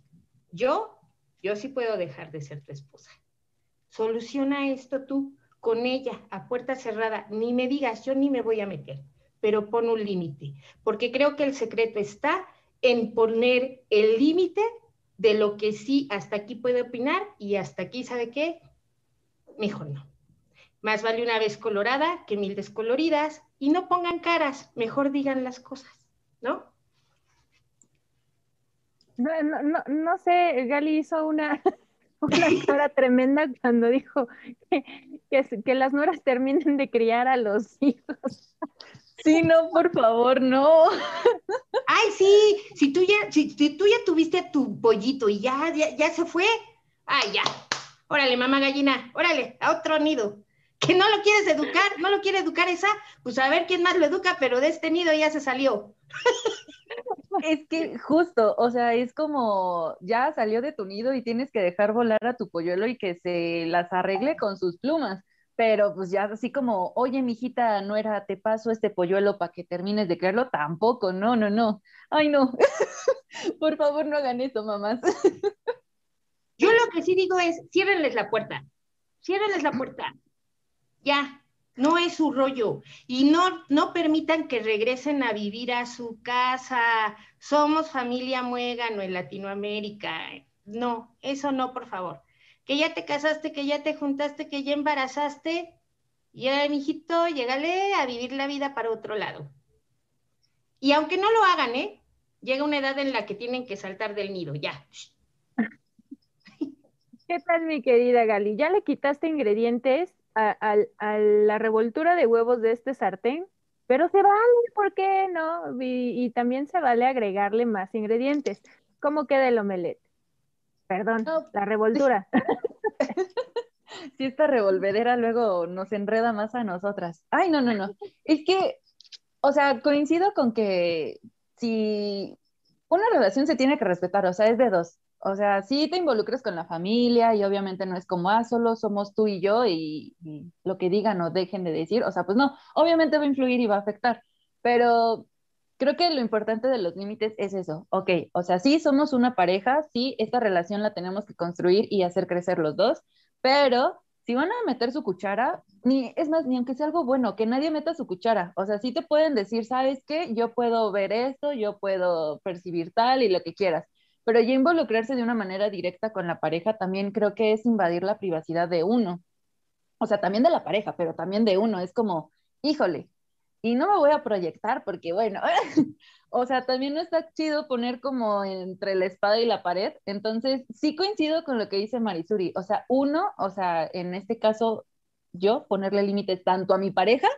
Yo, yo sí puedo dejar de ser tu esposa. Soluciona esto tú con ella a puerta cerrada. Ni me digas, yo ni me voy a meter, pero pon un límite, porque creo que el secreto está en poner el límite de lo que sí hasta aquí puede opinar y hasta aquí, ¿sabe qué? Mejor no. Más vale una vez colorada que mil descoloridas y no pongan caras, mejor digan las cosas, ¿no? No, no, no, sé, Gali hizo una, una tremenda cuando dijo que, que, que las nueras terminen de criar a los hijos. Sí, no, por favor, no. Ay, sí, si tú ya, si, si tú ya tuviste a tu pollito y ya, ya, ya se fue, ay, ya. Órale, mamá gallina, órale, a otro nido. Que no lo quieres educar, no lo quiere educar esa, pues a ver quién más lo educa, pero de este nido ya se salió. Es que justo, o sea, es como ya salió de tu nido y tienes que dejar volar a tu polluelo y que se las arregle con sus plumas. Pero pues ya así como, oye, mijita, no era, te paso este polluelo para que termines de crearlo, tampoco, no, no, no. Ay, no. Por favor, no hagan eso, mamás. Yo lo que sí digo es, ciérrenles la puerta, ciérrenles la puerta. Ya, no es su rollo. Y no, no permitan que regresen a vivir a su casa. Somos familia muégano en Latinoamérica. No, eso no, por favor. Que ya te casaste, que ya te juntaste, que ya embarazaste. Ya, mijito, llégale a vivir la vida para otro lado. Y aunque no lo hagan, ¿eh? Llega una edad en la que tienen que saltar del nido, ya. ¿Qué tal, mi querida Gali? ¿Ya le quitaste ingredientes a, la revoltura de huevos de este sartén, pero se vale, ¿por qué no? Y, y también se vale agregarle más ingredientes. ¿Cómo queda el omelette? Perdón, la revoltura. si esta revolvedera luego nos enreda más a nosotras. Ay, no, no, no. Es que, o sea, coincido con que si una relación se tiene que respetar, o sea, es de dos. O sea, sí te involucras con la familia y obviamente no es como, ah, solo somos tú y yo y, y lo que digan o dejen de decir. O sea, pues no, obviamente va a influir y va a afectar, pero creo que lo importante de los límites es eso. Ok, o sea, sí somos una pareja, sí, esta relación la tenemos que construir y hacer crecer los dos, pero si van a meter su cuchara, ni, es más, ni aunque sea algo bueno, que nadie meta su cuchara. O sea, sí te pueden decir, ¿sabes qué? Yo puedo ver esto, yo puedo percibir tal y lo que quieras. Pero ya involucrarse de una manera directa con la pareja también creo que es invadir la privacidad de uno. O sea, también de la pareja, pero también de uno. Es como, híjole, y no me voy a proyectar porque, bueno, o sea, también no está chido poner como entre la espada y la pared. Entonces, sí coincido con lo que dice Marisuri. O sea, uno, o sea, en este caso, yo ponerle límites tanto a mi pareja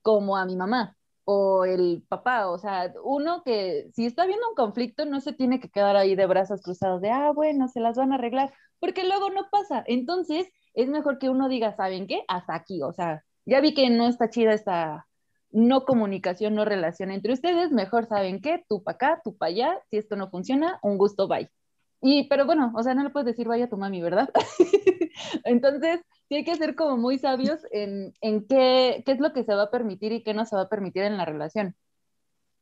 como a mi mamá o el papá. O sea, uno que si está viendo un conflicto no se tiene que quedar ahí de brazos cruzados de, ah, bueno, se las van a arreglar, porque luego no pasa. Entonces, es mejor que uno diga, ¿saben qué? Hasta aquí. O sea, ya vi que no está chida esta no comunicación, no relación entre ustedes, mejor saben qué, tú para acá, tú para allá, si esto no funciona, un gusto, bye. Y, pero bueno, o sea, no le puedes decir vaya a tu mami, ¿verdad? Entonces, sí hay que ser como muy sabios en, en qué, qué es lo que se va a permitir y qué no se va a permitir en la relación.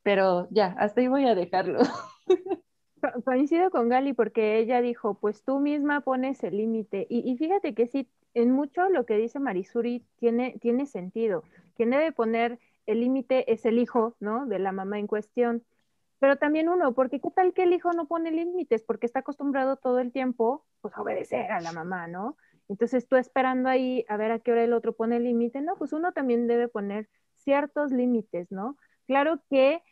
Pero ya, hasta ahí voy a dejarlo. Co- Coincido con Gali porque ella dijo, pues tú misma pones el límite. Y, y fíjate que sí, en mucho lo que dice Marisuri tiene, tiene sentido. Quien debe poner el límite es el hijo, ¿no? De la mamá en cuestión. Pero también uno, porque qué tal que el hijo no pone límites, porque está acostumbrado todo el tiempo, pues, a obedecer a la mamá, ¿no? Entonces tú esperando ahí a ver a qué hora el otro pone límite, no, pues uno también debe poner ciertos límites, ¿no? Claro que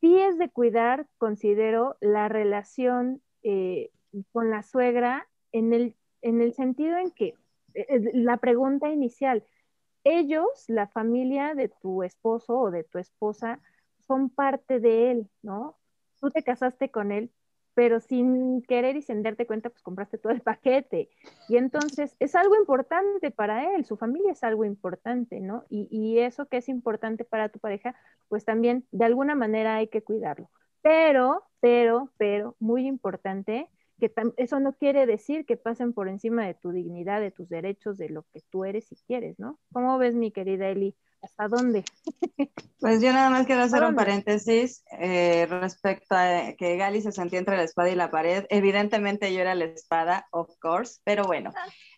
sí es de cuidar, considero, la relación eh, con la suegra en el, en el sentido en que eh, eh, la pregunta inicial, ellos, la familia de tu esposo o de tu esposa, son parte de él, ¿no? Tú te casaste con él, pero sin querer y sin darte cuenta, pues compraste todo el paquete. Y entonces es algo importante para él, su familia es algo importante, ¿no? Y, y eso que es importante para tu pareja, pues también de alguna manera hay que cuidarlo. Pero, pero, pero, muy importante, que eso no quiere decir que pasen por encima de tu dignidad, de tus derechos, de lo que tú eres y quieres, ¿no? ¿Cómo ves, mi querida Eli? ¿Hasta dónde? Pues yo nada más quiero hacer un paréntesis eh, respecto a que Gali se sentía entre la espada y la pared. Evidentemente yo era la espada, of course, pero bueno,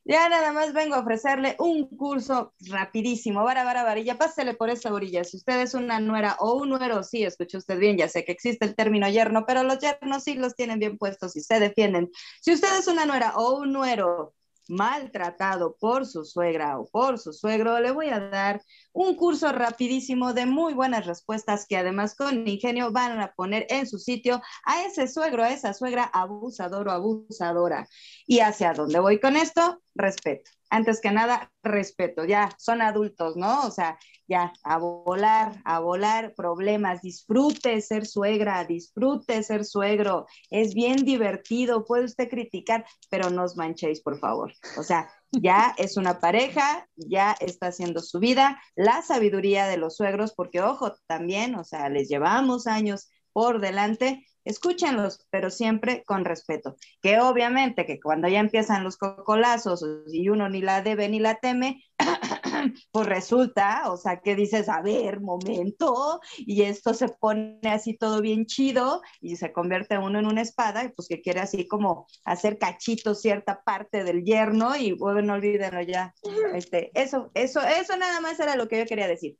ya nada más vengo a ofrecerle un curso rapidísimo. Vara, vara, varilla, pásele por esa orilla. Si usted es una nuera o un nuero, sí, escuche usted bien, ya sé que existe el término yerno, pero los yernos sí los tienen bien puestos y se defienden. Si usted es una nuera o un nuero maltratado por su suegra o por su suegro, le voy a dar un curso rapidísimo de muy buenas respuestas que además con ingenio van a poner en su sitio a ese suegro, a esa suegra abusador o abusadora. ¿Y hacia dónde voy con esto? Respeto. Antes que nada, respeto. Ya son adultos, ¿no? O sea, ya a volar, a volar problemas. Disfrute ser suegra, disfrute ser suegro. Es bien divertido. Puede usted criticar, pero no os manchéis, por favor. O sea, ya es una pareja, ya está haciendo su vida, la sabiduría de los suegros, porque ojo, también, o sea, les llevamos años por delante, escúchenlos, pero siempre con respeto. Que obviamente que cuando ya empiezan los cocolazos y uno ni la debe ni la teme, pues resulta, o sea, que dices, a ver, momento, y esto se pone así todo bien chido y se convierte uno en una espada y pues que quiere así como hacer cachito cierta parte del yerno y bueno, no olvídenlo ya. Este, eso, eso, eso nada más era lo que yo quería decir.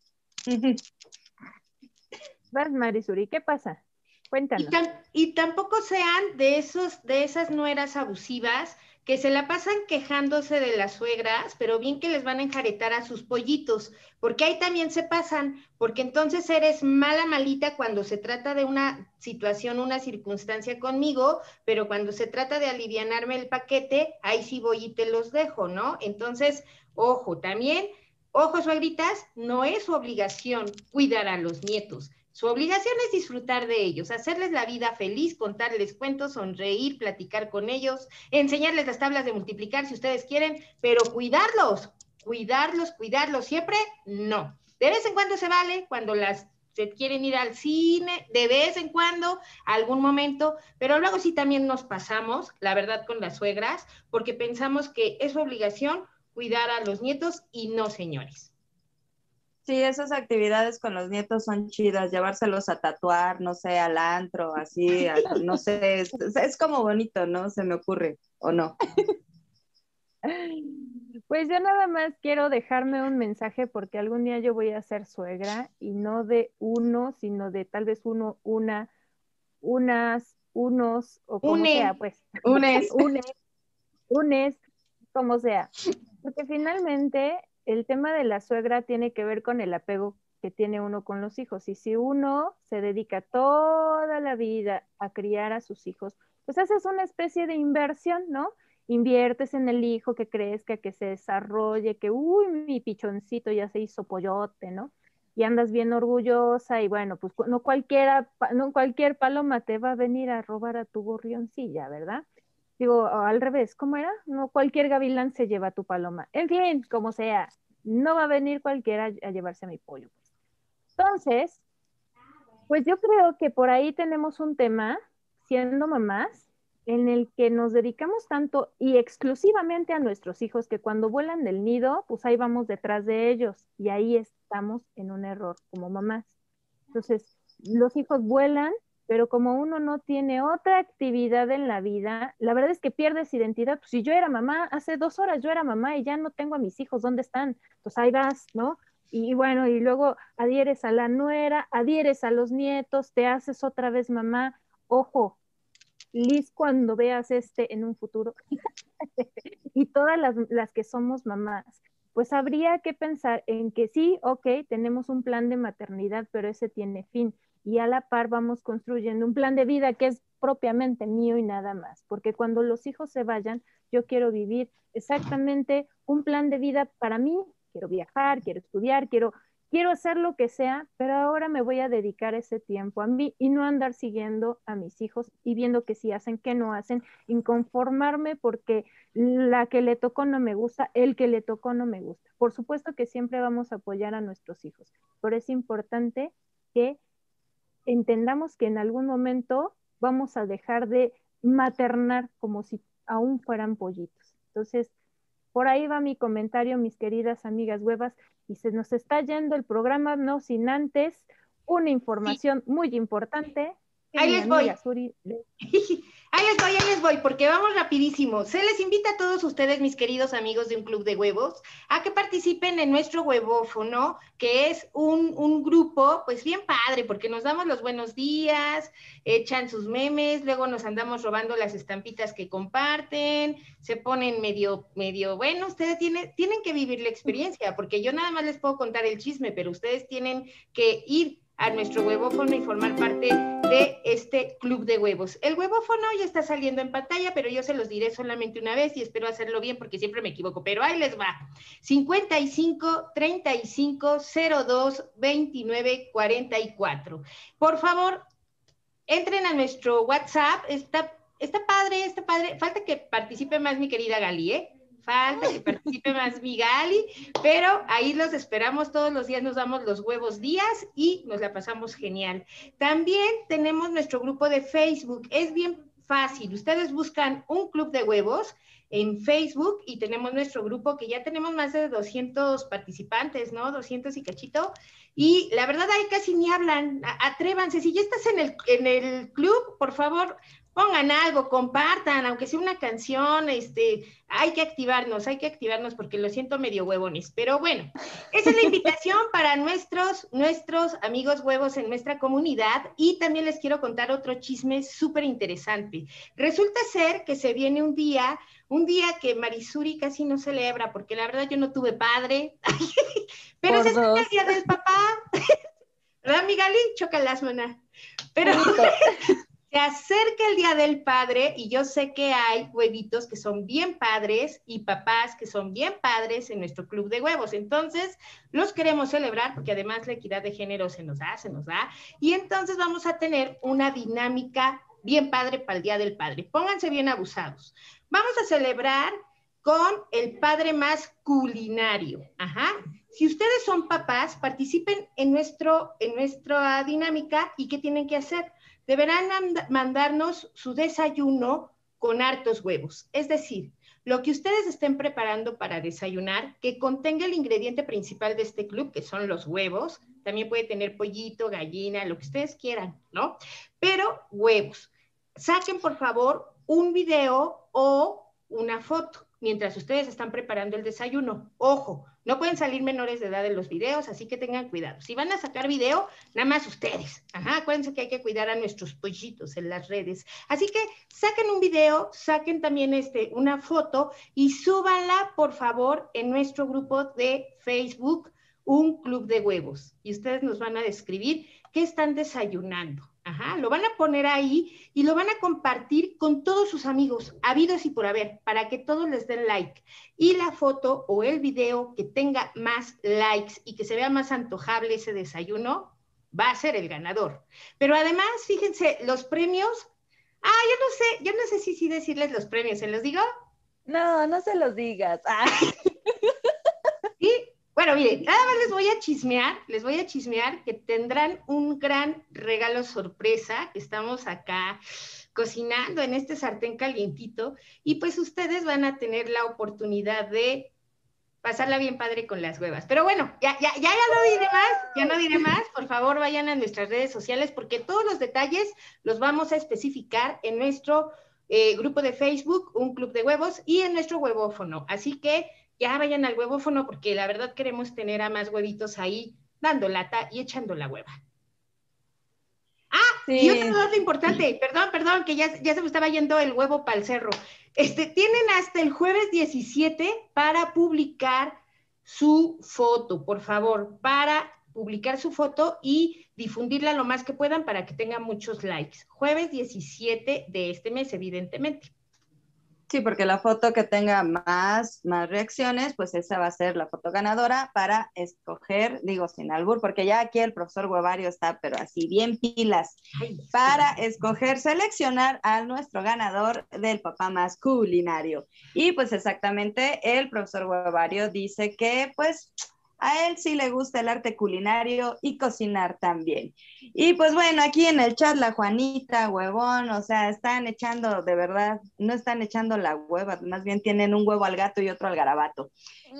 Vas, Marisuri, ¿qué pasa? Y, tampoco sean de esos, de esas nueras abusivas que se la pasan quejándose de las suegras, pero bien que les van a enjaretar a sus pollitos, porque ahí también se pasan, porque entonces eres mala malita cuando se trata de una situación, una circunstancia conmigo, pero cuando se trata de alivianarme el paquete, ahí sí voy y te los dejo, ¿no? Entonces, ojo, también, ojo, suegritas, no es su obligación cuidar a los nietos. Su obligación es disfrutar de ellos, hacerles la vida feliz, contarles cuentos, sonreír, platicar con ellos, enseñarles las tablas de multiplicar si ustedes quieren, pero cuidarlos, cuidarlos, cuidarlos, siempre no. De vez en cuando se vale, cuando las se quieren ir al cine, de vez en cuando, algún momento, pero luego sí también nos pasamos, la verdad, con las suegras, porque pensamos que es su obligación cuidar a los nietos y no, señores. Sí, esas actividades con los nietos son chidas, llevárselos a tatuar, no sé, al antro, así, a- no sé, es, es como bonito, ¿no? Se me ocurre, ¿o no? Pues yo nada más quiero dejarme un mensaje porque algún día yo voy a ser suegra y no de uno, sino de tal vez uno, una, unas, unos o como Une. sea, pues. Unes. Unes, unes, como sea. Porque finalmente el tema de la suegra tiene que ver con el apego que tiene uno con los hijos. Y si uno se dedica toda la vida a criar a sus hijos, pues haces una especie de inversión, ¿no? Inviertes en el hijo que crezca, que se desarrolle, que, uy, mi pichoncito ya se hizo pollote, ¿no? Y andas bien orgullosa y bueno, pues no cualquiera, no cualquier paloma te va a venir a robar a tu gorrioncilla, ¿verdad? Digo, al revés, ¿cómo era? No cualquier gavilán se lleva tu paloma. En fin, como sea, no va a venir cualquiera a llevarse a mi pollo. pues. Entonces, pues yo creo que por ahí tenemos un tema, siendo mamás, en el que nos dedicamos tanto y exclusivamente a nuestros hijos que cuando vuelan del nido, pues ahí vamos detrás de ellos y ahí estamos en un error como mamás. Entonces, los hijos vuelan, pero como uno no tiene otra actividad en la vida, la verdad es que pierdes identidad. Pues si yo era mamá, hace dos horas yo era mamá y ya no tengo a mis hijos, ¿dónde están? Pues ahí vas, ¿no? Y bueno, y luego adhieres a la nuera, adhieres a los nietos, te haces otra vez mamá. Ojo, Liz, cuando veas este en un futuro, y todas las, las que somos mamás, pues habría que pensar en que sí, ok, tenemos un plan de maternidad, pero ese tiene fin. Y a la par vamos construyendo un plan de vida que es propiamente mío y nada más. Porque cuando los hijos se vayan, yo quiero vivir exactamente un plan de vida para mí. Quiero viajar, quiero estudiar, quiero, quiero hacer lo que sea, pero ahora me voy a dedicar ese tiempo a mí y no andar siguiendo a mis hijos y viendo que sí hacen, que no hacen, inconformarme porque la que le tocó no me gusta, el que le tocó no me gusta. Por supuesto que siempre vamos a apoyar a nuestros hijos, pero es importante que entendamos que en algún momento vamos a dejar de maternar como si aún fueran pollitos. Entonces, por ahí va mi comentario, mis queridas amigas huevas, y se nos está yendo el programa, no sin antes una información muy importante. Ahí les voy. Suri Ahí les voy, ahí les voy, porque vamos rapidísimo. Se les invita a todos ustedes, mis queridos amigos de un club de huevos, a que participen en nuestro huevófono, que es un, un grupo, pues bien padre, porque nos damos los buenos días, echan sus memes, luego nos andamos robando las estampitas que comparten, se ponen medio, medio, bueno, ustedes tienen, tienen que vivir la experiencia, porque yo nada más les puedo contar el chisme, pero ustedes tienen que ir a nuestro huevófono y formar parte de este club de huevos. El huevófono ya está saliendo en pantalla, pero yo se los diré solamente una vez y espero hacerlo bien porque siempre me equivoco, pero ahí les va. 55 35 02 29 44. Por favor, entren a nuestro WhatsApp, está, está padre, está padre. Falta que participe más mi querida Gali, ¿eh? Falta que participe más mi Gali, pero ahí los esperamos todos los días, nos damos los huevos días y nos la pasamos genial. También tenemos nuestro grupo de Facebook, es bien fácil, ustedes buscan un club de huevos en Facebook y tenemos nuestro grupo que ya tenemos más de 200 participantes, ¿no? 200 y cachito. Y la verdad ahí casi ni hablan, atrévanse, si ya estás en el, en el club, por favor, pongan algo, compartan, aunque sea una canción, este, hay que activarnos, hay que activarnos porque lo siento medio huevones. Pero bueno, esa es la invitación para nuestros, nuestros amigos huevos en nuestra comunidad y también les quiero contar otro chisme súper interesante. Resulta ser que se viene un día, un día que Marisuri casi no celebra porque la verdad yo no tuve padre, pero ese es el día del papá. ¿Verdad, Migali? Chocalas, maná. Pero acerca el Día del Padre y yo sé que hay huevitos que son bien padres y papás que son bien padres en nuestro club de huevos. Entonces, los queremos celebrar porque además la equidad de género se nos da, se nos da. Y entonces vamos a tener una dinámica bien padre para el Día del Padre. Pónganse bien abusados. Vamos a celebrar con el padre más culinario. Ajá. Si ustedes son papás, participen en, nuestro, en nuestra dinámica y ¿qué tienen que hacer? Deberán mandarnos su desayuno con hartos huevos. Es decir, lo que ustedes estén preparando para desayunar, que contenga el ingrediente principal de este club, que son los huevos. También puede tener pollito, gallina, lo que ustedes quieran, ¿no? Pero huevos. Saquen, por favor, un video o una foto mientras ustedes están preparando el desayuno. Ojo, no pueden salir menores de edad en los videos, así que tengan cuidado. Si van a sacar video, nada más ustedes. Ajá, acuérdense que hay que cuidar a nuestros pollitos en las redes. Así que saquen un video, saquen también este, una foto y súbanla, por favor, en nuestro grupo de Facebook, Un Club de Huevos. Y ustedes nos van a describir qué están desayunando. Ajá, lo van a poner ahí y lo van a compartir con todos sus amigos, habidos y por haber, para que todos les den like. Y la foto o el video que tenga más likes y que se vea más antojable ese desayuno, va a ser el ganador. Pero además, fíjense, los premios, ah, yo no sé, yo no sé si sí decirles los premios, ¿se los digo? No, no se los digas. Ah. Bueno, miren, nada más les voy a chismear, les voy a chismear que tendrán un gran regalo sorpresa, estamos acá cocinando en este sartén calientito y pues ustedes van a tener la oportunidad de pasarla bien padre con las huevas. Pero bueno, ya, ya, ya, ya no diré más, ya no diré más. Por favor, vayan a nuestras redes sociales porque todos los detalles los vamos a especificar en nuestro eh, grupo de Facebook, Un Club de Huevos, y en nuestro huevófono. Así que ya vayan al huevófono porque la verdad queremos tener a más huevitos ahí dando lata y echando la hueva. Ah, y otra cosa importante, perdón, perdón, que ya, ya se me estaba yendo el huevo para el cerro. Este, tienen hasta el jueves 17 para publicar su foto, por favor, para publicar su foto y difundirla lo más que puedan para que tenga muchos likes. Jueves 17 de este mes, evidentemente. Sí, porque la foto que tenga más, más reacciones, pues esa va a ser la foto ganadora para escoger, digo sin albur, porque ya aquí el profesor Huevario está, pero así bien pilas, para escoger, seleccionar a nuestro ganador del papá más culinario. Y pues exactamente el profesor Huevario dice que pues a él sí le gusta el arte culinario y cocinar también. Y pues bueno, aquí en el chat la Juanita, huevón, o sea, están echando, de verdad, no están echando la hueva, más bien tienen un huevo al gato y otro al garabato.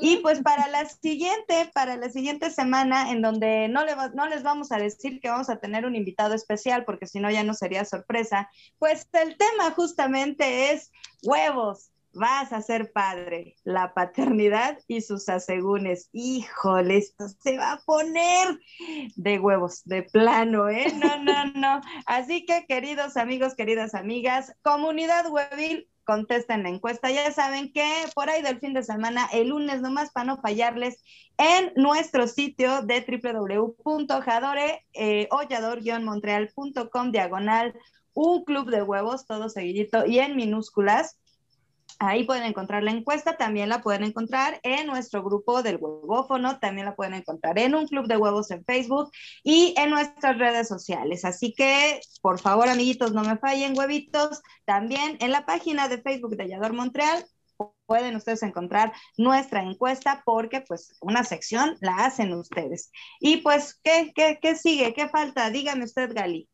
Y pues para la siguiente, para la siguiente semana, en donde no, le no les vamos a decir que vamos a tener un invitado especial, porque si no ya no sería sorpresa, pues el tema justamente es huevos vas a ser padre, la paternidad y sus asegúnes. Híjole, esto se va a poner de huevos, de plano, ¿eh? No, no, no. Así que, queridos amigos, queridas amigas, comunidad huevil, contesten la encuesta. Ya saben que por ahí del fin de semana, el lunes nomás para no fallarles, en nuestro sitio de www.jadore eh, diagonal un club de huevos, todo seguidito y en minúsculas Ahí pueden encontrar la encuesta, también la pueden encontrar en nuestro grupo del huevófono, también la pueden encontrar en un club de huevos en Facebook y en nuestras redes sociales. Así que, por favor, amiguitos, no me fallen, huevitos. También en la página de Facebook de Yador Montreal pueden ustedes encontrar nuestra encuesta porque pues una sección la hacen ustedes. Y pues, ¿qué, qué, qué sigue? ¿Qué falta? Dígame usted, Gali.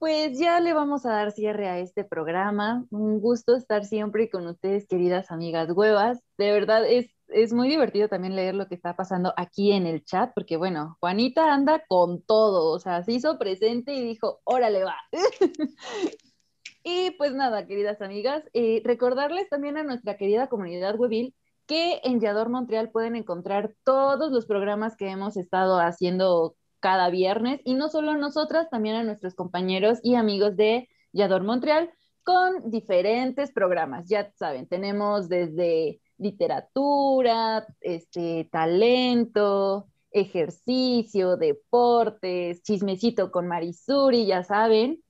Pues ya le vamos a dar cierre a este programa. Un gusto estar siempre con ustedes, queridas amigas huevas. De verdad es, es muy divertido también leer lo que está pasando aquí en el chat, porque bueno, Juanita anda con todo, o sea, se hizo presente y dijo, órale va. y pues nada, queridas amigas, eh, recordarles también a nuestra querida comunidad Webil que en Yador Montreal pueden encontrar todos los programas que hemos estado haciendo cada viernes y no solo a nosotras, también a nuestros compañeros y amigos de Yador Montreal con diferentes programas. Ya saben, tenemos desde literatura, este, talento, ejercicio, deportes, chismecito con Marisuri, ya saben,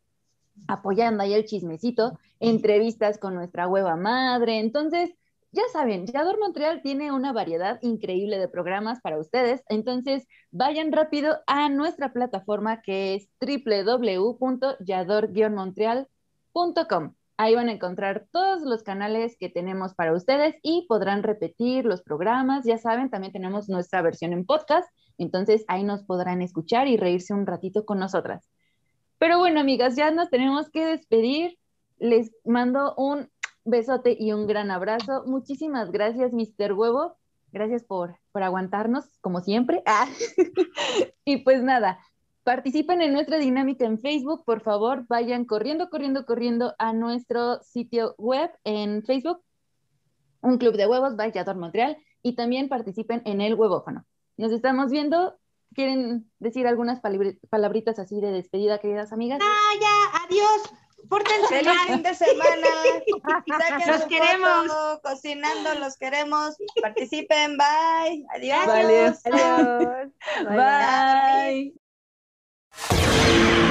apoyando ahí el chismecito, entrevistas con nuestra hueva madre. Entonces, ya saben, Yador Montreal tiene una variedad increíble de programas para ustedes. Entonces, vayan rápido a nuestra plataforma que es www.yador-montreal.com. Ahí van a encontrar todos los canales que tenemos para ustedes y podrán repetir los programas. Ya saben, también tenemos nuestra versión en podcast. Entonces, ahí nos podrán escuchar y reírse un ratito con nosotras. Pero bueno, amigas, ya nos tenemos que despedir. Les mando un besote y un gran abrazo. Muchísimas gracias, Mr. Huevo. Gracias por, por aguantarnos, como siempre. Ah. y pues nada, participen en nuestra dinámica en Facebook. Por favor, vayan corriendo, corriendo, corriendo a nuestro sitio web en Facebook, Un Club de Huevos, Vallador Montreal, y también participen en el huevófono. Nos estamos viendo ¿Quieren decir algunas palabritas así de despedida, queridas amigas? Ah, ya, adiós. Pórtense Feliz fin de semana. los queremos. cocinando, los queremos. Participen, bye. Adiós. Vale. Adiós. bye. bye.